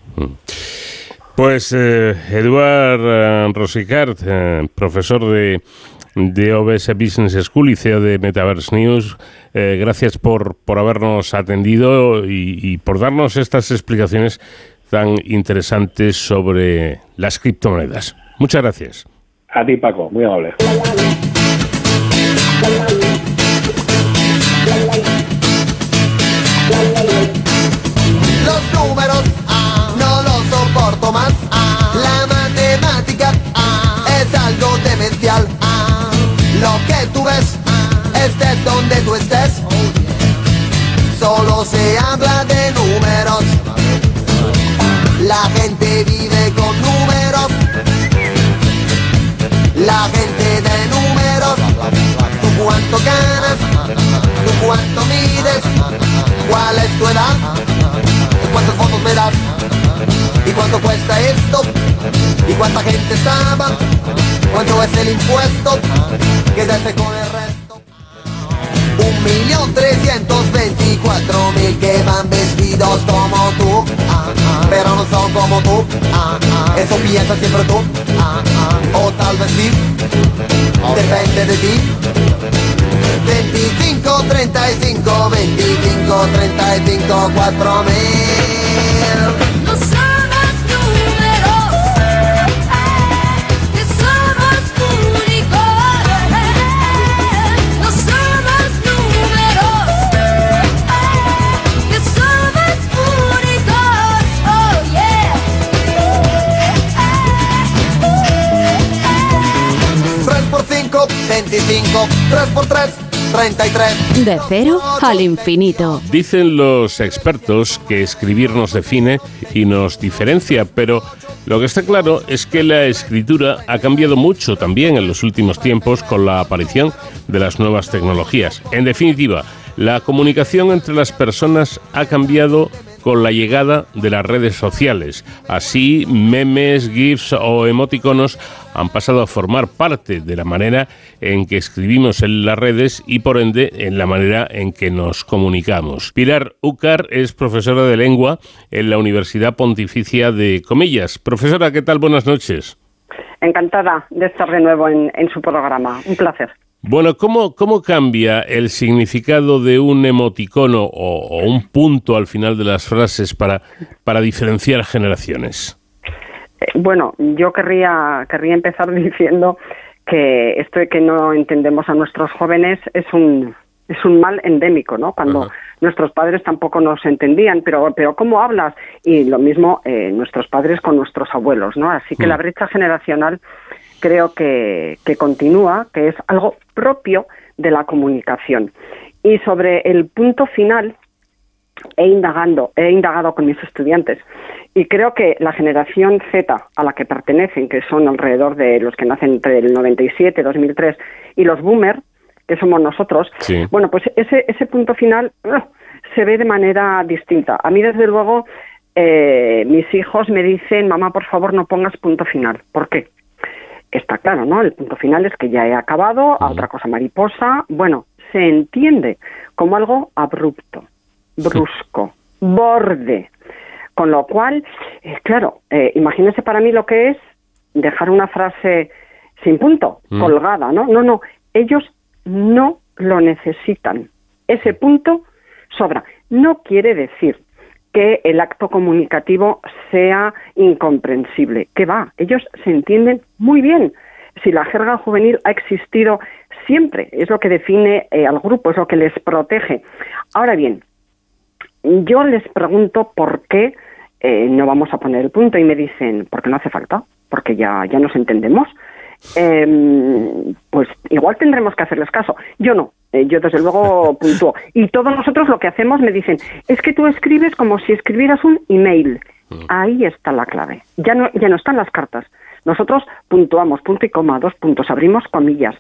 Pues eh, Eduard eh, Rosicart, eh, profesor de, de OBS Business School y CEO de Metaverse News, eh, gracias por, por habernos atendido y, y por darnos estas explicaciones tan interesantes sobre las criptomonedas. Muchas gracias. A ti, Paco, muy amable. Los números ah, no los soporto más. Ah, tu edad? ¿Cuántas fotos me das? ¿Y cuánto cuesta esto? ¿Y cuánta gente estaba? ¿Cuánto es el impuesto? Quédate con el resto. Un millón trescientos veinticuatro mil que van vestidos como tú, pero no son como tú. Eso piensas siempre tú, o tal vez sí, depende de ti. 25, 35, 25, 35, 4 mil. No somos números, que somos únicos. No somos números, que somos únicos. Oh yeah. 3 por 5, 25, 3 por 3, 33. De cero al infinito. Dicen los expertos que escribir nos define y nos diferencia, pero lo que está claro es que la escritura ha cambiado mucho también en los últimos tiempos con la aparición de las nuevas tecnologías. En definitiva, la comunicación entre las personas ha cambiado con la llegada de las redes sociales. Así, memes, GIFs o emoticonos han pasado a formar parte de la manera en que escribimos en las redes y por ende en la manera en que nos comunicamos. Pilar Ucar es profesora de lengua en la Universidad Pontificia de Comillas. Profesora, ¿qué tal? Buenas noches. Encantada de estar de nuevo en, en su programa. Un placer. Bueno, ¿cómo, ¿cómo cambia el significado de un emoticono o, o un punto al final de las frases para, para diferenciar generaciones? Eh, Bueno, yo querría, querría empezar [LAUGHS] diciendo que esto de que no entendemos a nuestros jóvenes es un, es un mal endémico, ¿no? Cuando nuestros padres tampoco nos entendían, pero, pero ¿cómo hablas? Y lo mismo eh, nuestros padres con nuestros abuelos, ¿no? Así que la brecha generacional creo que, que continúa, que es algo propio de la comunicación. Y sobre el punto final, he indagando, he indagado con mis estudiantes y creo que la generación Z a la que pertenecen, que son alrededor de los que nacen entre el 97 y 2003 y los boomer, que somos nosotros, Sí. bueno, pues ese ese punto final ugh, se ve de manera distinta. A mí desde luego eh, mis hijos me dicen, mamá, por favor, no pongas punto final. ¿Por qué? Está claro, ¿no? El punto final es que ya he acabado, a otra cosa mariposa. Bueno, se entiende como algo abrupto, brusco, borde. Con lo cual, eh, claro, eh, imagínese para mí lo que es dejar una frase sin punto, Mm. colgada, ¿no? No, no, ellos no lo necesitan. Ese punto sobra. No quiere decir que el acto comunicativo sea incomprensible. ¿Qué va? Ellos se entienden muy bien. Si la jerga juvenil ha existido siempre, es lo que define eh, al grupo, es lo que les protege. Ahora bien, yo les pregunto por qué eh, no vamos a poner el punto y me dicen, porque no hace falta, porque ya, ya nos entendemos. Em, pues igual tendremos que hacerles caso. Yo no, eh, yo desde luego [LAUGHS] puntúo. Y todos nosotros lo que hacemos me dicen, es que tú escribes como si escribieras un email. Ahí está la clave. Ya no, ya no están las cartas. Nosotros puntuamos, punto y coma, dos puntos, abrimos comillas,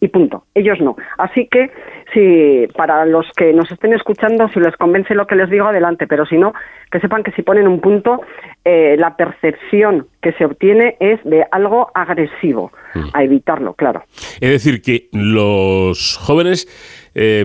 y punto. Ellos no. Así que si para los que nos estén escuchando, si les convence lo que les digo, adelante. Pero si no, que sepan que si ponen un punto, eh, la percepción que se obtiene es de algo agresivo. A evitarlo, claro. Es decir, que los jóvenes, eh,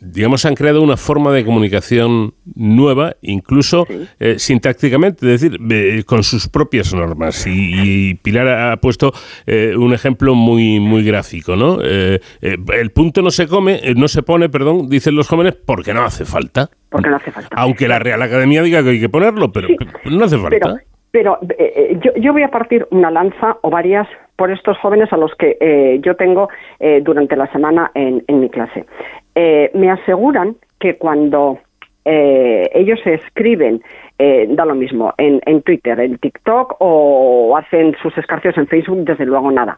digamos, han creado una forma de comunicación nueva, incluso eh, sintácticamente, es decir, eh, con sus propias normas. Y, y Pilar ha puesto eh, un ejemplo muy, muy gráfico, ¿no? Eh, eh, el punto no se come, no se pone, perdón, dicen los jóvenes, porque no hace falta. Porque no hace falta. Aunque la Real Academia diga que hay que ponerlo, pero, pero no hace falta. Pero eh, yo, yo voy a partir una lanza o varias por estos jóvenes a los que eh, yo tengo eh, durante la semana en, en mi clase. Eh, me aseguran que cuando eh, ellos se escriben, eh, da lo mismo, en, en Twitter, en TikTok o hacen sus escarcios en Facebook, desde luego nada.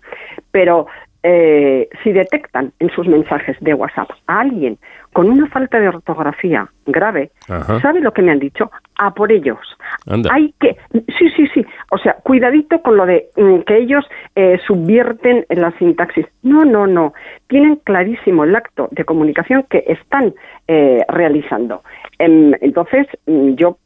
Pero si detectan en sus mensajes de WhatsApp a alguien con una falta de ortografía grave, Ajá. ¿sabe lo que me han dicho? A por ellos. Anda. Hay que, sí, sí, sí. O sea, cuidadito con lo de mm, que ellos eh, subvierten la sintaxis. No, no, no. Tienen clarísimo el acto de comunicación que están eh, realizando. Em, entonces, mm, yo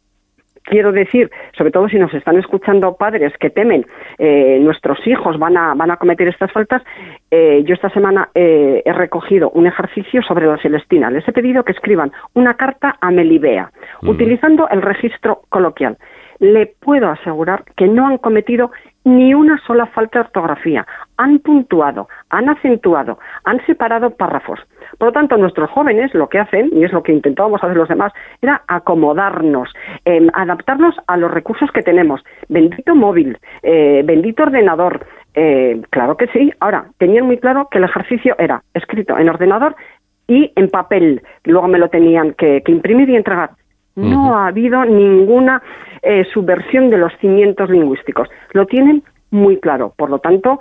quiero decir, sobre todo si nos están escuchando padres que temen eh, nuestros hijos van a, van a cometer estas faltas, eh, yo esta semana eh, he recogido un ejercicio sobre la Celestina. Les he pedido que escriban una carta a Melibea, utilizando el registro coloquial. Le puedo asegurar que no han cometido ni una sola falta de ortografía. Han puntuado, han acentuado, han separado párrafos. Por lo tanto, nuestros jóvenes lo que hacen, y es lo que intentábamos hacer los demás, era acomodarnos, em, adaptarnos a los recursos que tenemos. Bendito móvil, eh, bendito ordenador. Eh, claro que sí. Ahora, tenían muy claro que el ejercicio era escrito en ordenador y en papel. Luego me lo tenían que, que imprimir y entregar. No ha habido ninguna eh, subversión de los cimientos lingüísticos. Lo tienen muy claro. Por lo tanto,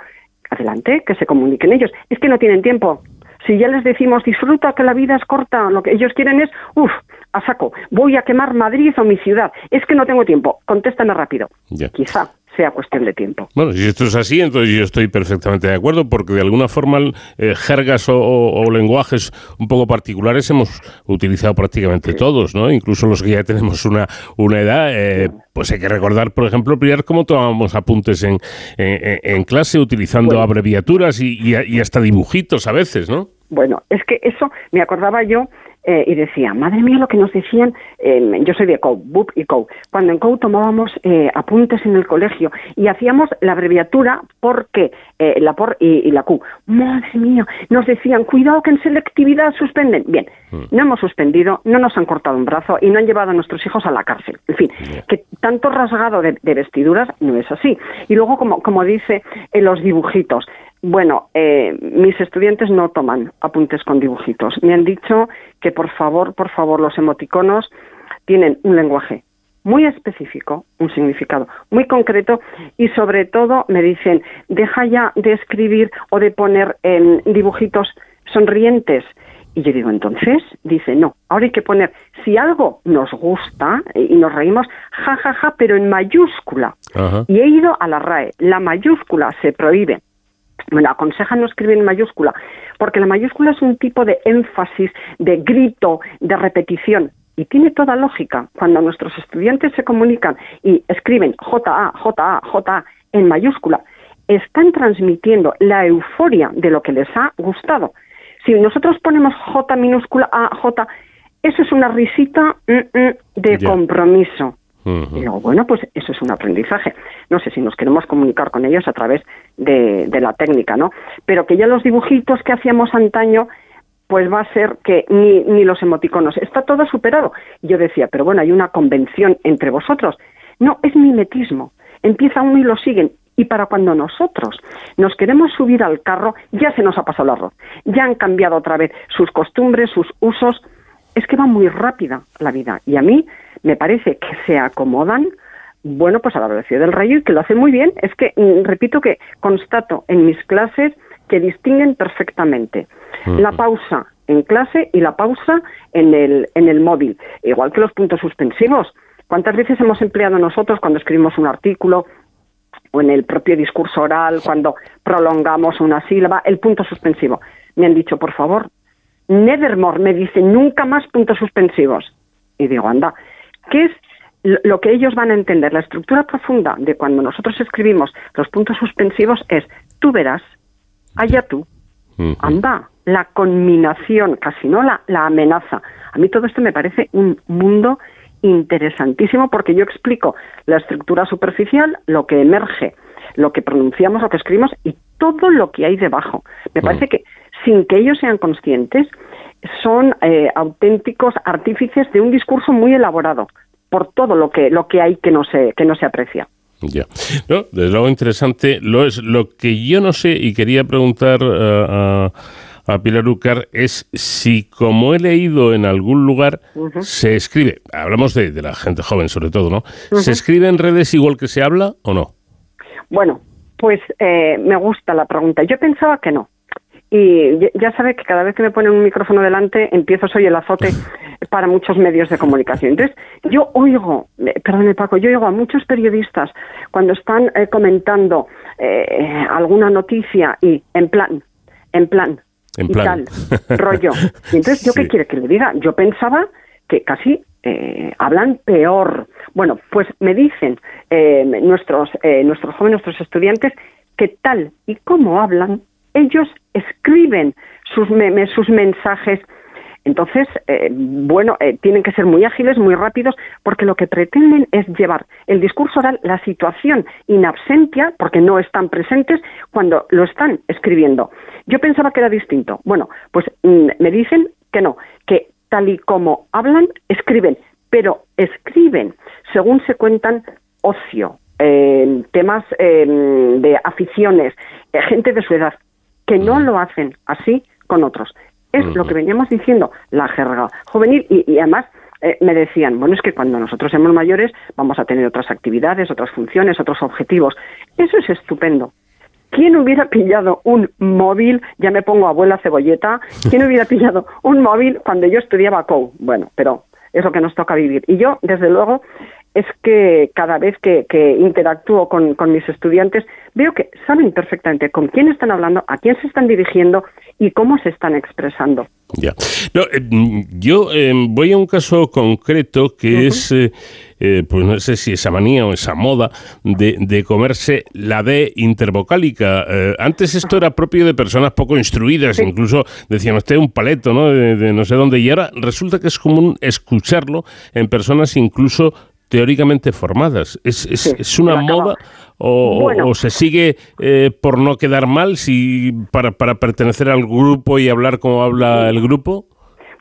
adelante, que se comuniquen ellos. Es que no tienen tiempo. Si ya les decimos disfruta que la vida es corta, lo que ellos quieren es, uff, a saco, voy a quemar Madrid o mi ciudad. Es que no tengo tiempo, contéstame rápido. Ya. Quizá sea cuestión de tiempo. Bueno, si esto es así, entonces yo estoy perfectamente de acuerdo, porque de alguna forma eh, jergas o, o- o lenguajes un poco particulares hemos utilizado prácticamente todos, ¿no? Incluso los que ya tenemos una, una edad, eh, pues hay que recordar, por ejemplo, Priar, cómo tomábamos apuntes en, en- en clase utilizando Bueno. abreviaturas y, y- y hasta dibujitos a veces, ¿no? Bueno, es que eso me acordaba yo eh, y decía, madre mía, lo que nos decían, eh, yo soy de COU, BUP y COU, cuando en COU tomábamos eh, apuntes en el colegio y hacíamos la abreviatura porque, eh, la por y, y la Q. Madre mía, nos decían, cuidado que en selectividad suspenden. Bien, no hemos suspendido, no nos han cortado un brazo y no han llevado a nuestros hijos a la cárcel. En fin, que tanto rasgado de, de vestiduras no es así. Y luego, como, como dice en los dibujitos, bueno, eh, mis estudiantes no toman apuntes con dibujitos. Me han dicho que por favor, por favor, los emoticonos tienen un lenguaje muy específico, un significado muy concreto y sobre todo me dicen, deja ya de escribir o de poner en dibujitos sonrientes. Y yo digo, entonces, dice, no, ahora hay que poner, si algo nos gusta y nos reímos, ja, ja, ja, pero en mayúscula. Ajá. Y he ido a la RAE, la mayúscula se prohíbe. Bueno, aconseja no escribir en mayúscula, porque la mayúscula es un tipo de énfasis, de grito, de repetición. Y tiene toda lógica. Cuando nuestros estudiantes se comunican y escriben JA, JA, JA en mayúscula, están transmitiendo la euforia de lo que les ha gustado. Si nosotros ponemos J minúscula A, J, eso es una risita mm, mm, de compromiso. Y luego, bueno, pues eso es un aprendizaje. No sé si nos queremos comunicar con ellos a través de, la técnica, ¿no? Pero que ya los dibujitos que hacíamos antaño, pues va a ser que ni, ni los emoticonos. Está todo superado. Y yo decía, pero bueno, hay una convención entre vosotros. No, es mimetismo. Empieza uno y lo siguen. Y para cuando nosotros nos queremos subir al carro, ya se nos ha pasado el arroz. Ya han cambiado otra vez sus costumbres, sus usos. Es que va muy rápida la vida. Y a mí me parece que se acomodan, bueno, pues a la velocidad del rayo y que lo hacen muy bien. Es que, mm, repito que constato en mis clases que distinguen perfectamente la pausa en clase y la pausa en el, en el móvil, igual que los puntos suspensivos. ¿Cuántas veces hemos empleado nosotros cuando escribimos un artículo o en el propio discurso oral, cuando prolongamos una sílaba, el punto suspensivo? Me han dicho, por favor, nevermore, me dicen, nunca más puntos suspensivos. Y digo, anda, ¿qué es lo- que ellos van a entender? La estructura profunda de cuando nosotros escribimos los puntos suspensivos es, tú verás, allá tú, anda, la conminación, casi no la, la amenaza. A mí todo esto me parece un mundo interesantísimo porque yo explico la estructura superficial, lo que emerge, lo que pronunciamos, lo que escribimos y todo lo que hay debajo. Me parece que sin que ellos sean conscientes, son eh, auténticos artífices de un discurso muy elaborado por todo lo que lo que hay que no se que no se aprecia. Ya. No, desde luego interesante. Lo es lo que yo no sé y quería preguntar eh, a, a Pilar Ucar es si, como he leído en algún lugar, se escribe, hablamos de, de la gente joven sobre todo, ¿no? ¿Se escribe en redes igual que se habla o no? Bueno, pues eh, me gusta la pregunta. Yo pensaba que no. Y ya- ya sabe que cada vez que me ponen un micrófono delante empiezo soy el azote [LAUGHS] para muchos medios de comunicación. Entonces, yo oigo, eh, perdone Paco, yo oigo a muchos periodistas cuando están eh, comentando eh, alguna noticia y en plan, en plan, En y plan. tal, rollo. Y entonces, ¿yo [LAUGHS] Sí. qué quiere que le diga? Yo pensaba que casi eh, hablan peor. Bueno, pues me dicen eh, nuestros, eh, nuestros jóvenes, nuestros estudiantes, que tal y como hablan, ellos escriben sus memes, sus mensajes. Entonces, eh, bueno, eh, tienen que ser muy ágiles, muy rápidos, porque lo que pretenden es llevar el discurso oral, la situación in absentia, porque no están presentes cuando lo están escribiendo. Yo pensaba que era distinto. Bueno, pues mm, me dicen que no, que tal y como hablan, escriben, pero escriben según se cuentan ocio, eh, temas eh, de aficiones, gente de su edad, que no lo hacen así con otros. Es lo que veníamos diciendo, la jerga juvenil y, y además eh, me decían, bueno, es que cuando nosotros seamos mayores vamos a tener otras actividades, otras funciones, otros objetivos. Eso es estupendo. ¿Quién hubiera pillado un móvil? Ya me pongo abuela cebolleta. ¿Quién [LAUGHS] hubiera pillado un móvil cuando yo estudiaba COU? Bueno, pero es lo que nos toca vivir. Y yo, desde luego, es que cada vez que, que interactúo con, con mis estudiantes, veo que saben perfectamente con quién están hablando, a quién se están dirigiendo y cómo se están expresando. Ya. No, eh, yo eh, voy a un caso concreto que es, eh, pues no sé si esa manía o esa moda de, de comerse la D intervocálica. Antes esto era propio de personas poco instruidas, incluso decían usted un paleto, ¿no? De, de no sé dónde, y ahora resulta que es común escucharlo en personas incluso teóricamente formadas. ¿Es, es, es una moda o, o- Bueno. o se sigue eh, por no quedar mal si para, para pertenecer al grupo y hablar como habla el grupo?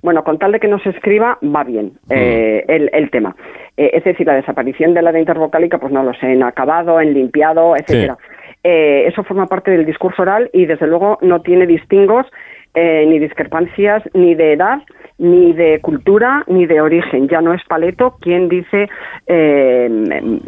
Bueno, con tal de que no se escriba, va bien eh, el, el tema. Eh, es decir, la desaparición de la de intervocálica, pues no lo sé, en acabado, en limpiado, etcétera. Eh, eso forma parte del discurso oral y, desde luego, no tiene distingos eh, ni discrepancias ni de edad, ni de cultura, ni de origen. Ya no es Paleto quien dice eh,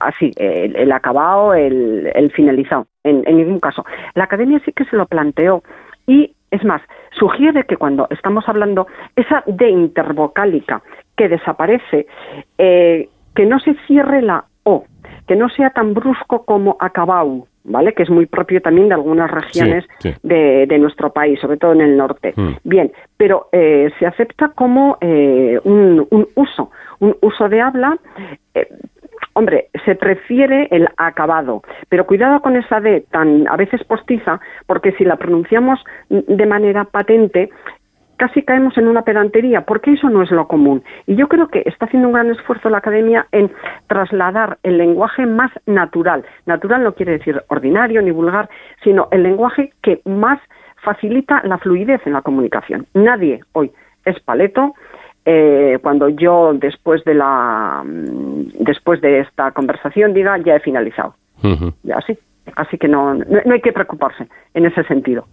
así, el, el acabado, el, el finalizado, en, en ningún caso. La academia sí que se lo planteó y, es más, sugiere que cuando estamos hablando esa de intervocálica que desaparece, eh, que no se cierre la O, que no sea tan brusco como acabau, ¿vale? Que es muy propio también de algunas regiones Sí, sí. De, de nuestro país, sobre todo en el norte. Mm. Bien, pero eh, se acepta como eh, un, un uso, un uso de habla. eh, hombre, se prefiere el acabado, pero cuidado con esa D tan a veces postiza, porque si la pronunciamos de manera patente, casi caemos en una pedantería, porque eso no es lo común. Y yo creo que está haciendo un gran esfuerzo la academia en trasladar el lenguaje más natural. Natural no quiere decir ordinario ni vulgar, sino el lenguaje que más facilita la fluidez en la comunicación. Nadie hoy es paleto. eh, cuando yo después de la mm, después de esta conversación diga ya he finalizado ya así así que no, no no hay que preocuparse en ese sentido.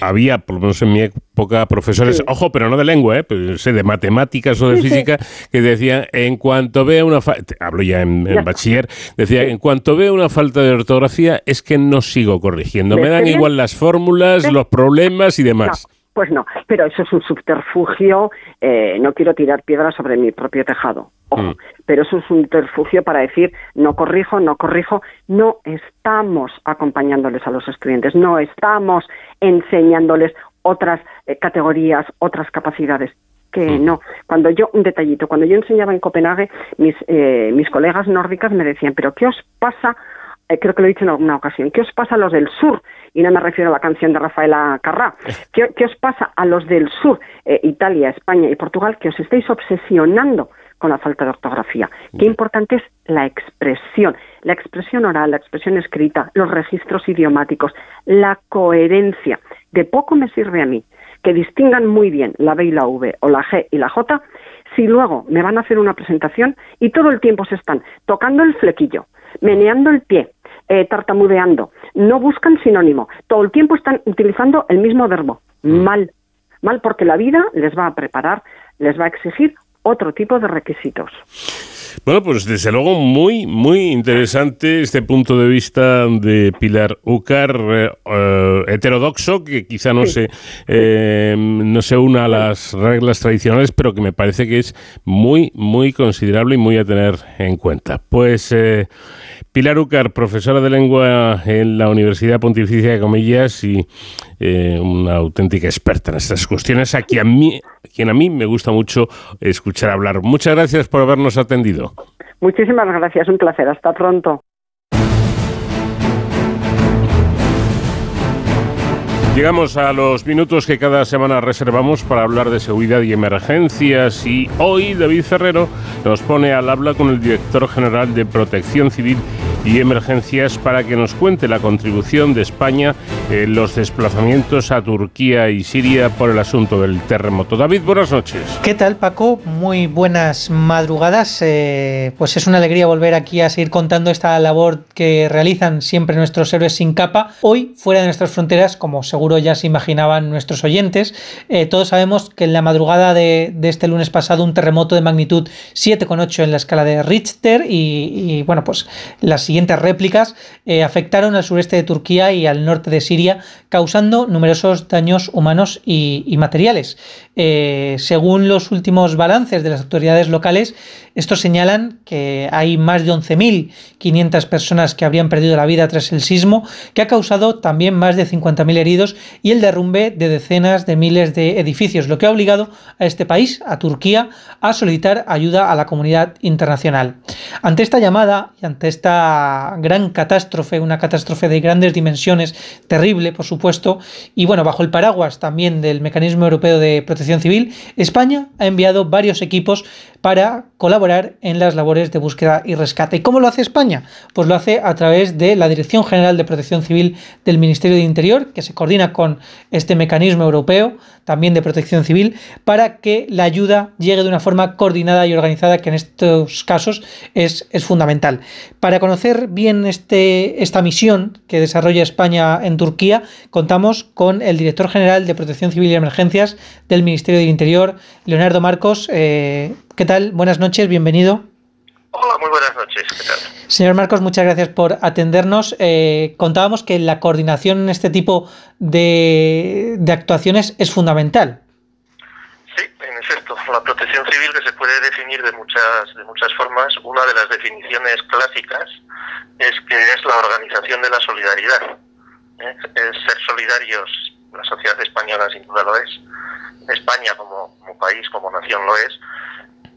Había, por lo menos en mi época, profesores, ojo, pero no de lengua, ¿eh? Pues, de matemáticas o de Sí, sí. física, que decían, en cuanto vea una falta, hablo ya en, bachiller, decía, en cuanto vea una falta de ortografía, es que no sigo corrigiendo. Me ¿Ves dan igual las fórmulas, los problemas y demás. No, pues no, pero eso es un subterfugio, eh, no quiero tirar piedras sobre mi propio tejado, ojo, Mm. pero eso es un subterfugio para decir no corrijo, no corrijo, no estamos acompañándoles a los estudiantes, no estamos enseñándoles otras eh, categorías, otras capacidades. Que no. Cuando yo, un detallito, cuando yo enseñaba en Copenhague, mis, eh, mis colegas nórdicas me decían, pero ¿qué os pasa eh, creo que lo he dicho en alguna ocasión, ¿qué os pasa a los del sur? Y no me refiero a la canción de Rafaela Carrá. [LAUGHS] ¿Qué, qué os pasa a los del sur, eh, Italia, España y Portugal, que os estáis obsesionando con la falta de ortografía? Qué importante es la expresión, la expresión oral, la expresión escrita, los registros idiomáticos, la coherencia. De poco me sirve a mí que distingan muy bien la B y la V o la G y la J si luego me van a hacer una presentación y todo el tiempo se están tocando el flequillo, meneando el pie, eh, tartamudeando, no buscan sinónimo, todo el tiempo están utilizando el mismo verbo. Mal, mal porque la vida les va a preparar, les va a exigir otro tipo de requisitos. Bueno, pues desde luego muy, muy interesante este punto de vista de Pilar Ucar, eh, eh, heterodoxo, que quizá no, se, eh, no se una a las reglas tradicionales, pero que me parece que es muy, muy considerable y muy a tener en cuenta. Pues Pilar Ucar, profesora de lengua en la Universidad Pontificia de Comillas y una auténtica experta en estas cuestiones, a quien a mí, a quien a mí me gusta mucho escuchar hablar. Muchas gracias por habernos atendido. Muchísimas gracias, un placer. Hasta pronto. Llegamos a los minutos que cada semana reservamos para hablar de seguridad y emergencias y hoy David Ferrero nos pone al habla con el director general de Protección Civil y Emergencias para que nos cuente la contribución de España en los desplazamientos a Turquía y Siria por el asunto del terremoto. David, buenas noches. ¿Qué tal Paco? Muy buenas madrugadas. Eh, pues es una alegría volver aquí a seguir contando esta labor que realizan siempre nuestros héroes sin capa. Hoy, fuera de nuestras fronteras, como seguro ya se imaginaban nuestros oyentes. Eh, todos sabemos que en la madrugada de, este lunes pasado un terremoto de magnitud 7,8 en la escala de Richter y, bueno, pues las siguientes réplicas eh, afectaron al sureste de Turquía y al norte de Siria, causando numerosos daños humanos y, materiales. Eh, según los últimos balances de las autoridades locales, estos señalan que hay más de 11.500 personas que habrían perdido la vida tras el sismo, que ha causado también más de 50.000 heridos y el derrumbe de decenas de miles de edificios, lo que ha obligado a este país, a Turquía, a solicitar ayuda a la comunidad internacional. Ante esta llamada y ante esta gran catástrofe, una catástrofe de grandes dimensiones, terrible por supuesto, y bueno, bajo el paraguas también del Mecanismo Europeo de Protección Civil, España ha enviado varios equipos para colaborar en las labores de búsqueda y rescate. ¿Y cómo lo hace España? Pues lo hace a través de la Dirección General de Protección Civil del Ministerio de Interior, que se coordina con este mecanismo europeo también de protección civil, para que la ayuda llegue de una forma coordinada y organizada, que en estos casos es, es fundamental. Para conocer bien este, esta misión que desarrolla España en Turquía, contamos con el director general de Protección Civil y Emergencias del Ministerio del Interior, Leonardo Marcos. Eh, ¿Qué tal? Buenas noches, bienvenido. Hola, muy buenas noches. ¿Qué tal? Señor Marcos, muchas gracias por atendernos. Eh, contábamos que la coordinación en este tipo de, actuaciones es fundamental. En efecto. La protección civil que se puede definir de muchas, de muchas formas. Una de las definiciones clásicas es que es la organización de la solidaridad. ¿eh? Es ser solidarios. La sociedad española sin duda lo es. España como país, como nación lo es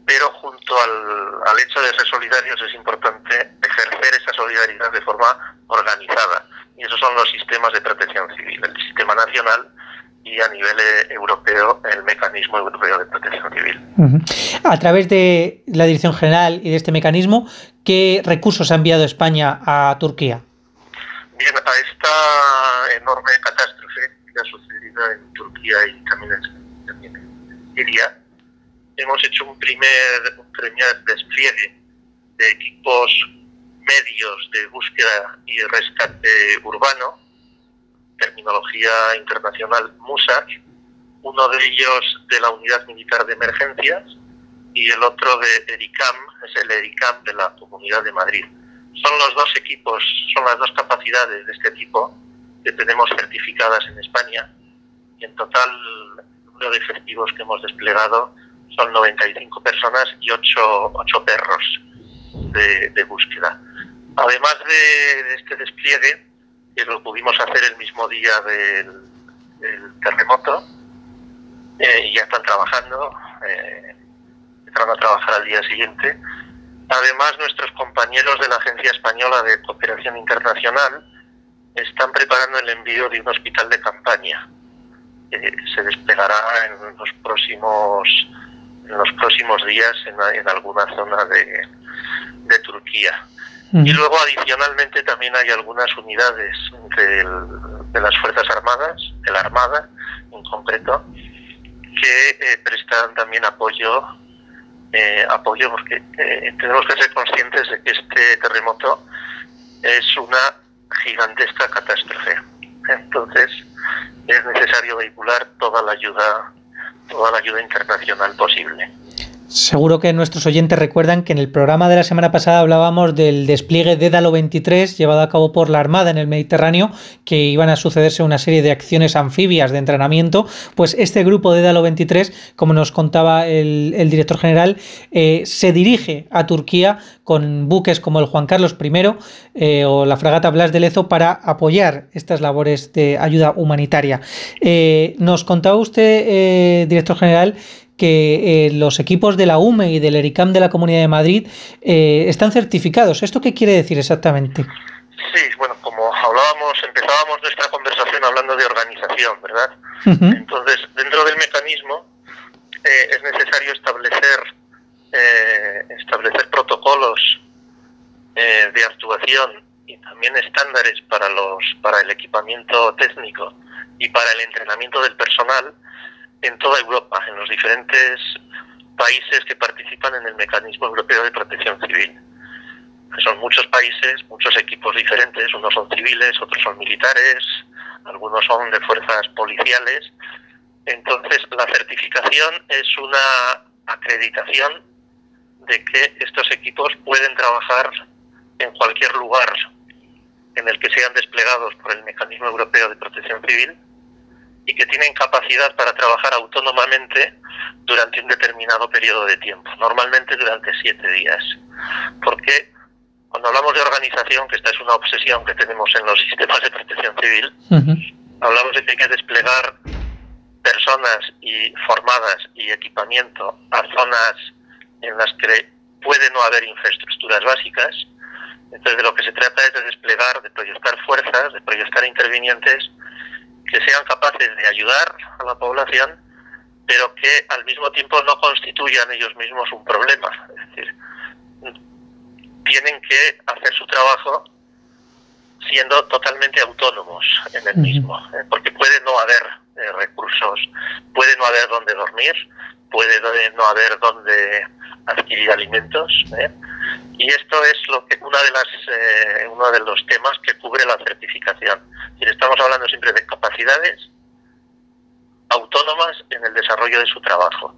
pero junto al, hecho de ser solidarios es importante ejercer esa solidaridad de forma organizada. Y esos son los sistemas de protección civil, el sistema nacional y a nivel eh, europeo el mecanismo europeo de protección civil. A través de la Dirección General y de este mecanismo, ¿qué recursos ha enviado España a Turquía? Bien, a esta enorme catástrofe que ha sucedido en Turquía y también en Siria, hemos hecho un primer, un primer despliegue de equipos medios de búsqueda y rescate urbano, terminología internacional MUSAC, uno de ellos de la Unidad Militar de Emergencias y el otro de ERICAM, es el ERICAM de la Comunidad de Madrid. Son los dos equipos, son las dos capacidades de este tipo que tenemos certificadas en España y en total el número de efectivos que hemos desplegado son 95 personas y 8, perros de, búsqueda. Además de, este despliegue, que lo pudimos hacer el mismo día del, terremoto, eh, y ya están trabajando, eh, a trabajar al día siguiente. Además, nuestros compañeros de la Agencia Española de Cooperación Internacional están preparando el envío de un hospital de campaña. que se desplegará en los próximos en los próximos días en, alguna zona de, Turquía. Y luego adicionalmente también hay algunas unidades de las Fuerzas Armadas, de la Armada en concreto, que eh, prestan también apoyo, eh, apoyo porque eh, tenemos que ser conscientes de que este terremoto es una gigantesca catástrofe. Entonces es necesario vehicular toda la ayuda toda la ayuda internacional posible. Seguro que nuestros oyentes recuerdan que en el programa de la semana pasada hablábamos del despliegue de Dalo 23 llevado a cabo por la Armada en el Mediterráneo, que iban a sucederse una serie de acciones anfibias de entrenamiento. Pues este grupo de Dalo 23, como nos contaba el, director general, eh, se dirige a Turquía con buques como el Juan Carlos I eh, o la fragata Blas de Lezo para apoyar estas labores de ayuda humanitaria. Eh, nos contaba usted, director general, que eh, los equipos de la UME y del ERICAM de la Comunidad de Madrid eh, están certificados. ¿Esto qué quiere decir exactamente? Sí, bueno, como hablábamos, empezábamos nuestra conversación hablando de organización, ¿verdad? Entonces, dentro del mecanismo eh, es necesario establecer establecer protocolos de actuación y también estándares para los para el equipamiento técnico y para el entrenamiento del personal en toda Europa, en los diferentes países que participan en el Mecanismo Europeo de Protección Civil. Son muchos países, muchos equipos diferentes, unos son civiles, otros son militares, algunos son de fuerzas policiales. Entonces, la certificación es una acreditación de que estos equipos pueden trabajar en cualquier lugar en el que sean desplegados por el Mecanismo Europeo de Protección Civil y que tienen capacidad para trabajar autónomamente durante un determinado periodo de tiempo, normalmente durante siete días. Porque cuando hablamos de organización, que esta es una obsesión que tenemos en los [LAUGHS] sistemas de protección civil, hablamos de que hay que desplegar personas y formadas y equipamiento a zonas en las que puede no haber infraestructuras básicas. Entonces de lo que se trata es de desplegar, de proyectar fuerzas, de proyectar intervinientes que sean capaces de ayudar a la población, pero que al mismo tiempo no constituyan ellos mismos un problema. Es decir, tienen que hacer su trabajo siendo totalmente autónomos en el mismo, ¿eh? porque puede no haber recursos, puede no haber dónde dormir, puede no haber dónde adquirir alimentos. ¿eh? Y esto es lo que una de las eh, uno de los temas que cubre la certificación. estamos hablando siempre de capacidades autónomas en el desarrollo de su trabajo.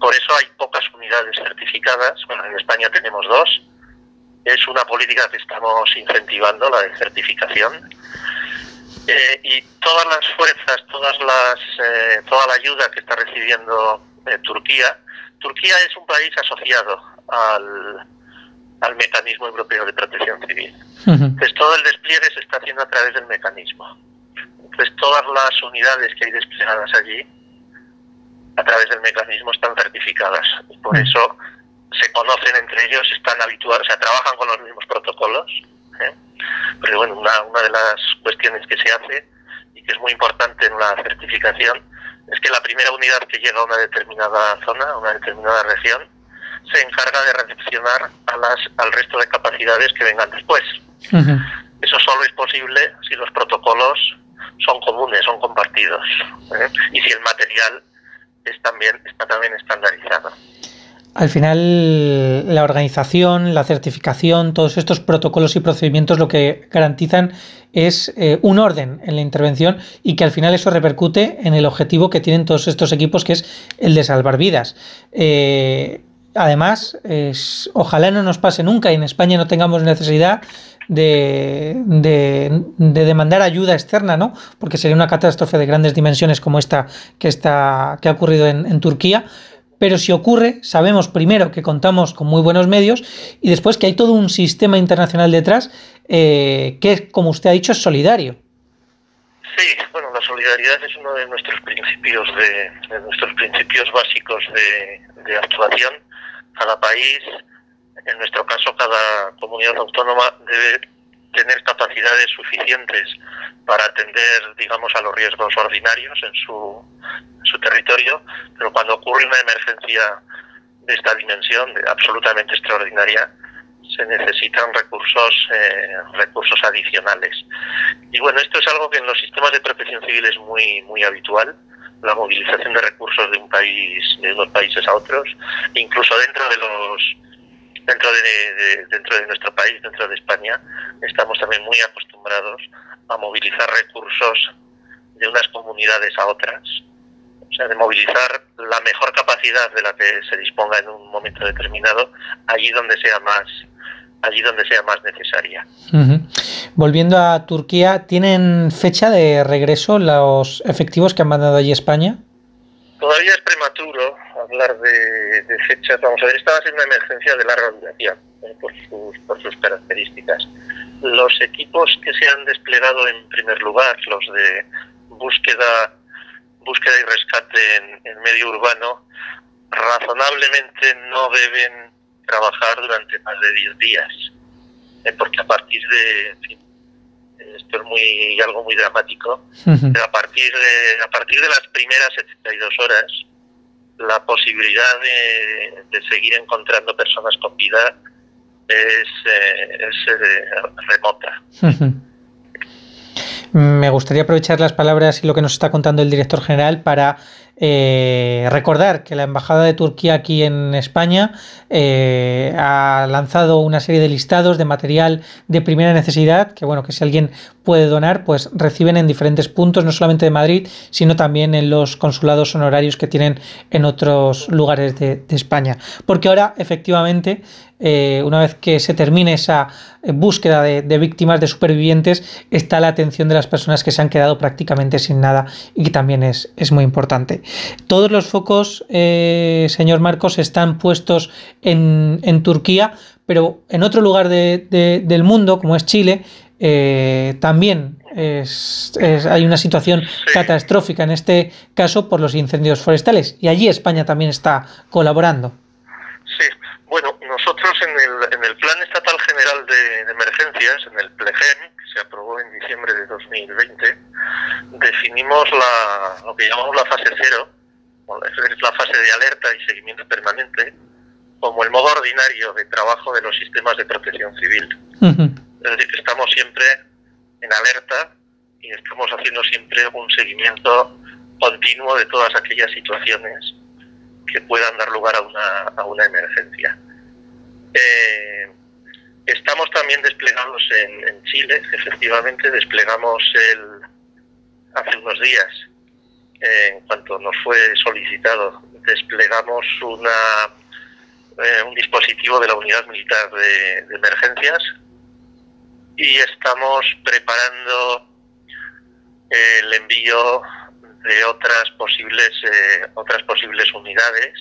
Por eso hay pocas unidades certificadas. Bueno, en España tenemos dos. Es una política que estamos incentivando, la de certificación. Eh, y todas las fuerzas, todas las, eh, toda la ayuda que está recibiendo Turquía, Turquía es un país asociado al, al mecanismo europeo de protección civil. Entonces todo el despliegue se está haciendo a través del mecanismo. Entonces todas las unidades que hay desplegadas allí a través del mecanismo están certificadas y por eso se conocen entre ellos, están habituados, o sea, trabajan con los mismos protocolos. ¿Eh? Pero bueno, una, una de las cuestiones que se hace y que es muy importante en la certificación es que la primera unidad que llega a una determinada zona, a una determinada región, se encarga de recepcionar a las, al resto de capacidades que vengan después. Eso solo es posible si los protocolos son comunes, son compartidos ¿eh? y si el material es también, está también estandarizado. Al final, la organización, la certificación, todos estos protocolos y procedimientos lo que garantizan es eh, un orden en la intervención y que al final eso repercute en el objetivo que tienen todos estos equipos, que es el de salvar vidas. Eh, además, ojalá no nos pase nunca y en España no tengamos necesidad de, demandar ayuda externa, ¿no? Porque sería una catástrofe de grandes dimensiones como esta que, está, que ha ocurrido en, Turquía. Pero si ocurre, sabemos primero que contamos con muy buenos medios y después que hay todo un sistema internacional detrás eh, que, como usted ha dicho, es solidario. Sí, bueno, la solidaridad es uno de nuestros principios de, nuestros principios básicos de, de actuación cada país, en nuestro caso cada comunidad autónoma, debe tener capacidades suficientes para atender, digamos, a los riesgos ordinarios en su, su territorio, pero cuando ocurre una emergencia de esta dimensión, absolutamente extraordinaria, se necesitan recursos eh, recursos adicionales. Y bueno, esto es algo que en los sistemas de protección civil es muy muy habitual la movilización de recursos de un país, de unos países a otros, incluso dentro de los dentro de, dentro de nuestro país, dentro de España, estamos también muy acostumbrados a movilizar recursos de unas comunidades a otras o sea, de movilizar la mejor capacidad de la que se disponga en un momento determinado allí donde sea más allí donde sea más necesaria. Volviendo a Turquía, ¿tienen fecha de regreso los efectivos que han mandado allí España? Todavía es prematuro hablar de, de fechas. Vamos a ver, esta va a ser una emergencia de larga duración eh, por, sus, por sus características. Los equipos que se han desplegado en primer lugar, los de búsqueda, búsqueda y rescate en, en medio urbano, razonablemente no deben trabajar durante más de 10 días, eh, porque a partir de, esto es muy algo muy dramático, pero a partir de a partir de las primeras 72 horas la posibilidad de, de seguir encontrando personas con vida es, eh, es eh, remota. Me gustaría aprovechar las palabras y lo que nos está contando el director general para eh, recordar que la Embajada de Turquía aquí en España eh, ha lanzado una serie de listados de material de primera necesidad que bueno que si alguien puede donar pues reciben en diferentes puntos no solamente de Madrid sino también en los consulados honorarios que tienen en otros lugares de, España porque ahora efectivamente eh, una vez que se termine esa búsqueda de, de, víctimas, de supervivientes, está la atención de las personas que se han quedado prácticamente sin nada y que también es, es muy importante. Todos los focos, eh, señor Marcos, están puestos en, en, Turquía, pero en otro lugar de, de, del mundo, como es Chile, eh, también es, es, hay una situación sí. catastrófica en este caso por los incendios forestales y allí España también está colaborando. Sí, bueno, nosotros en el, en el Plan Estatal General de, de Emergencias, en el PLEGEM, que se aprobó en diciembre de 2020, definimos la, lo que llamamos la fase cero, es la fase de alerta y seguimiento permanente, como el modo ordinario de trabajo de los sistemas de protección civil. Uh -huh. Es decir, que estamos siempre en alerta y estamos haciendo siempre un seguimiento continuo de todas aquellas situaciones que puedan dar lugar a una, a una emergencia. Eh, estamos también desplegados en, Chile, efectivamente, desplegamos el, hace unos días, eh, en cuanto nos fue solicitado, desplegamos una, eh, un dispositivo de la Unidad Militar de Emergencias y estamos preparando el envío de otras posibles eh, otras posibles unidades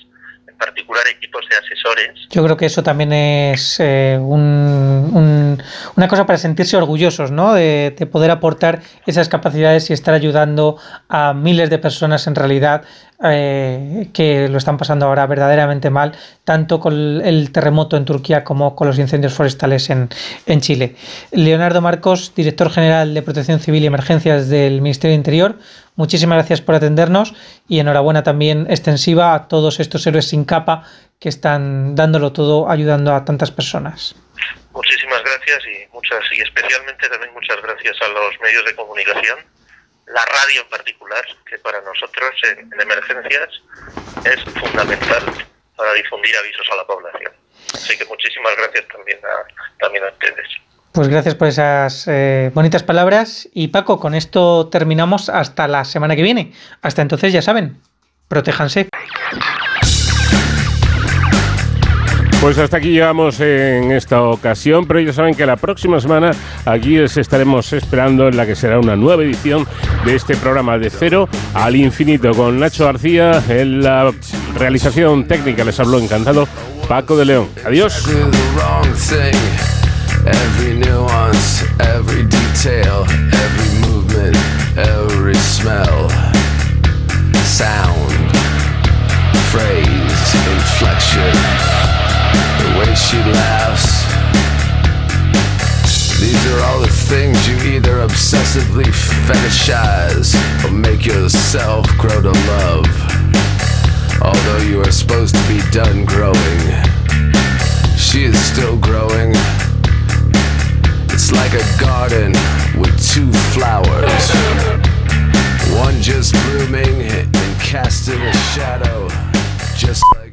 en particular equipos de asesores yo creo que eso también es eh, un, un, una cosa para sentirse orgullosos ¿no? De, de, poder aportar esas capacidades y estar ayudando a miles de personas en realidad eh, que lo están pasando ahora verdaderamente mal, tanto con el terremoto en Turquía como con los incendios forestales en, en Chile. Leonardo Marcos, director general de Protección Civil y Emergencias del Ministerio de Interior, muchísimas gracias por atendernos y enhorabuena también extensiva a todos estos héroes sin capa que están dándolo todo ayudando a tantas personas. Muchísimas gracias y muchas y especialmente también muchas gracias a los medios de comunicación la radio en particular, que para nosotros en, en, emergencias es fundamental para difundir avisos a la población. Así que muchísimas gracias también a, también a ustedes. Pues gracias por esas eh, bonitas palabras. Y Paco, con esto terminamos hasta la semana que viene. Hasta entonces, ya saben, protéjanse. Pues hasta aquí llegamos en esta ocasión, pero ya saben que la próxima semana aquí les estaremos esperando en la que será una nueva edición de este programa de cero al infinito con Nacho García en la realización técnica. Les habló encantado Paco de León. Adiós. Every nuance, every detail, every movement, every smell, sound, phrase, inflection. the way she laughs. These are all the things you either obsessively fetishize or make yourself grow to love. Although you are supposed to be done growing, she is still growing. It's like a garden with two flowers, one just blooming and casting a shadow, just like.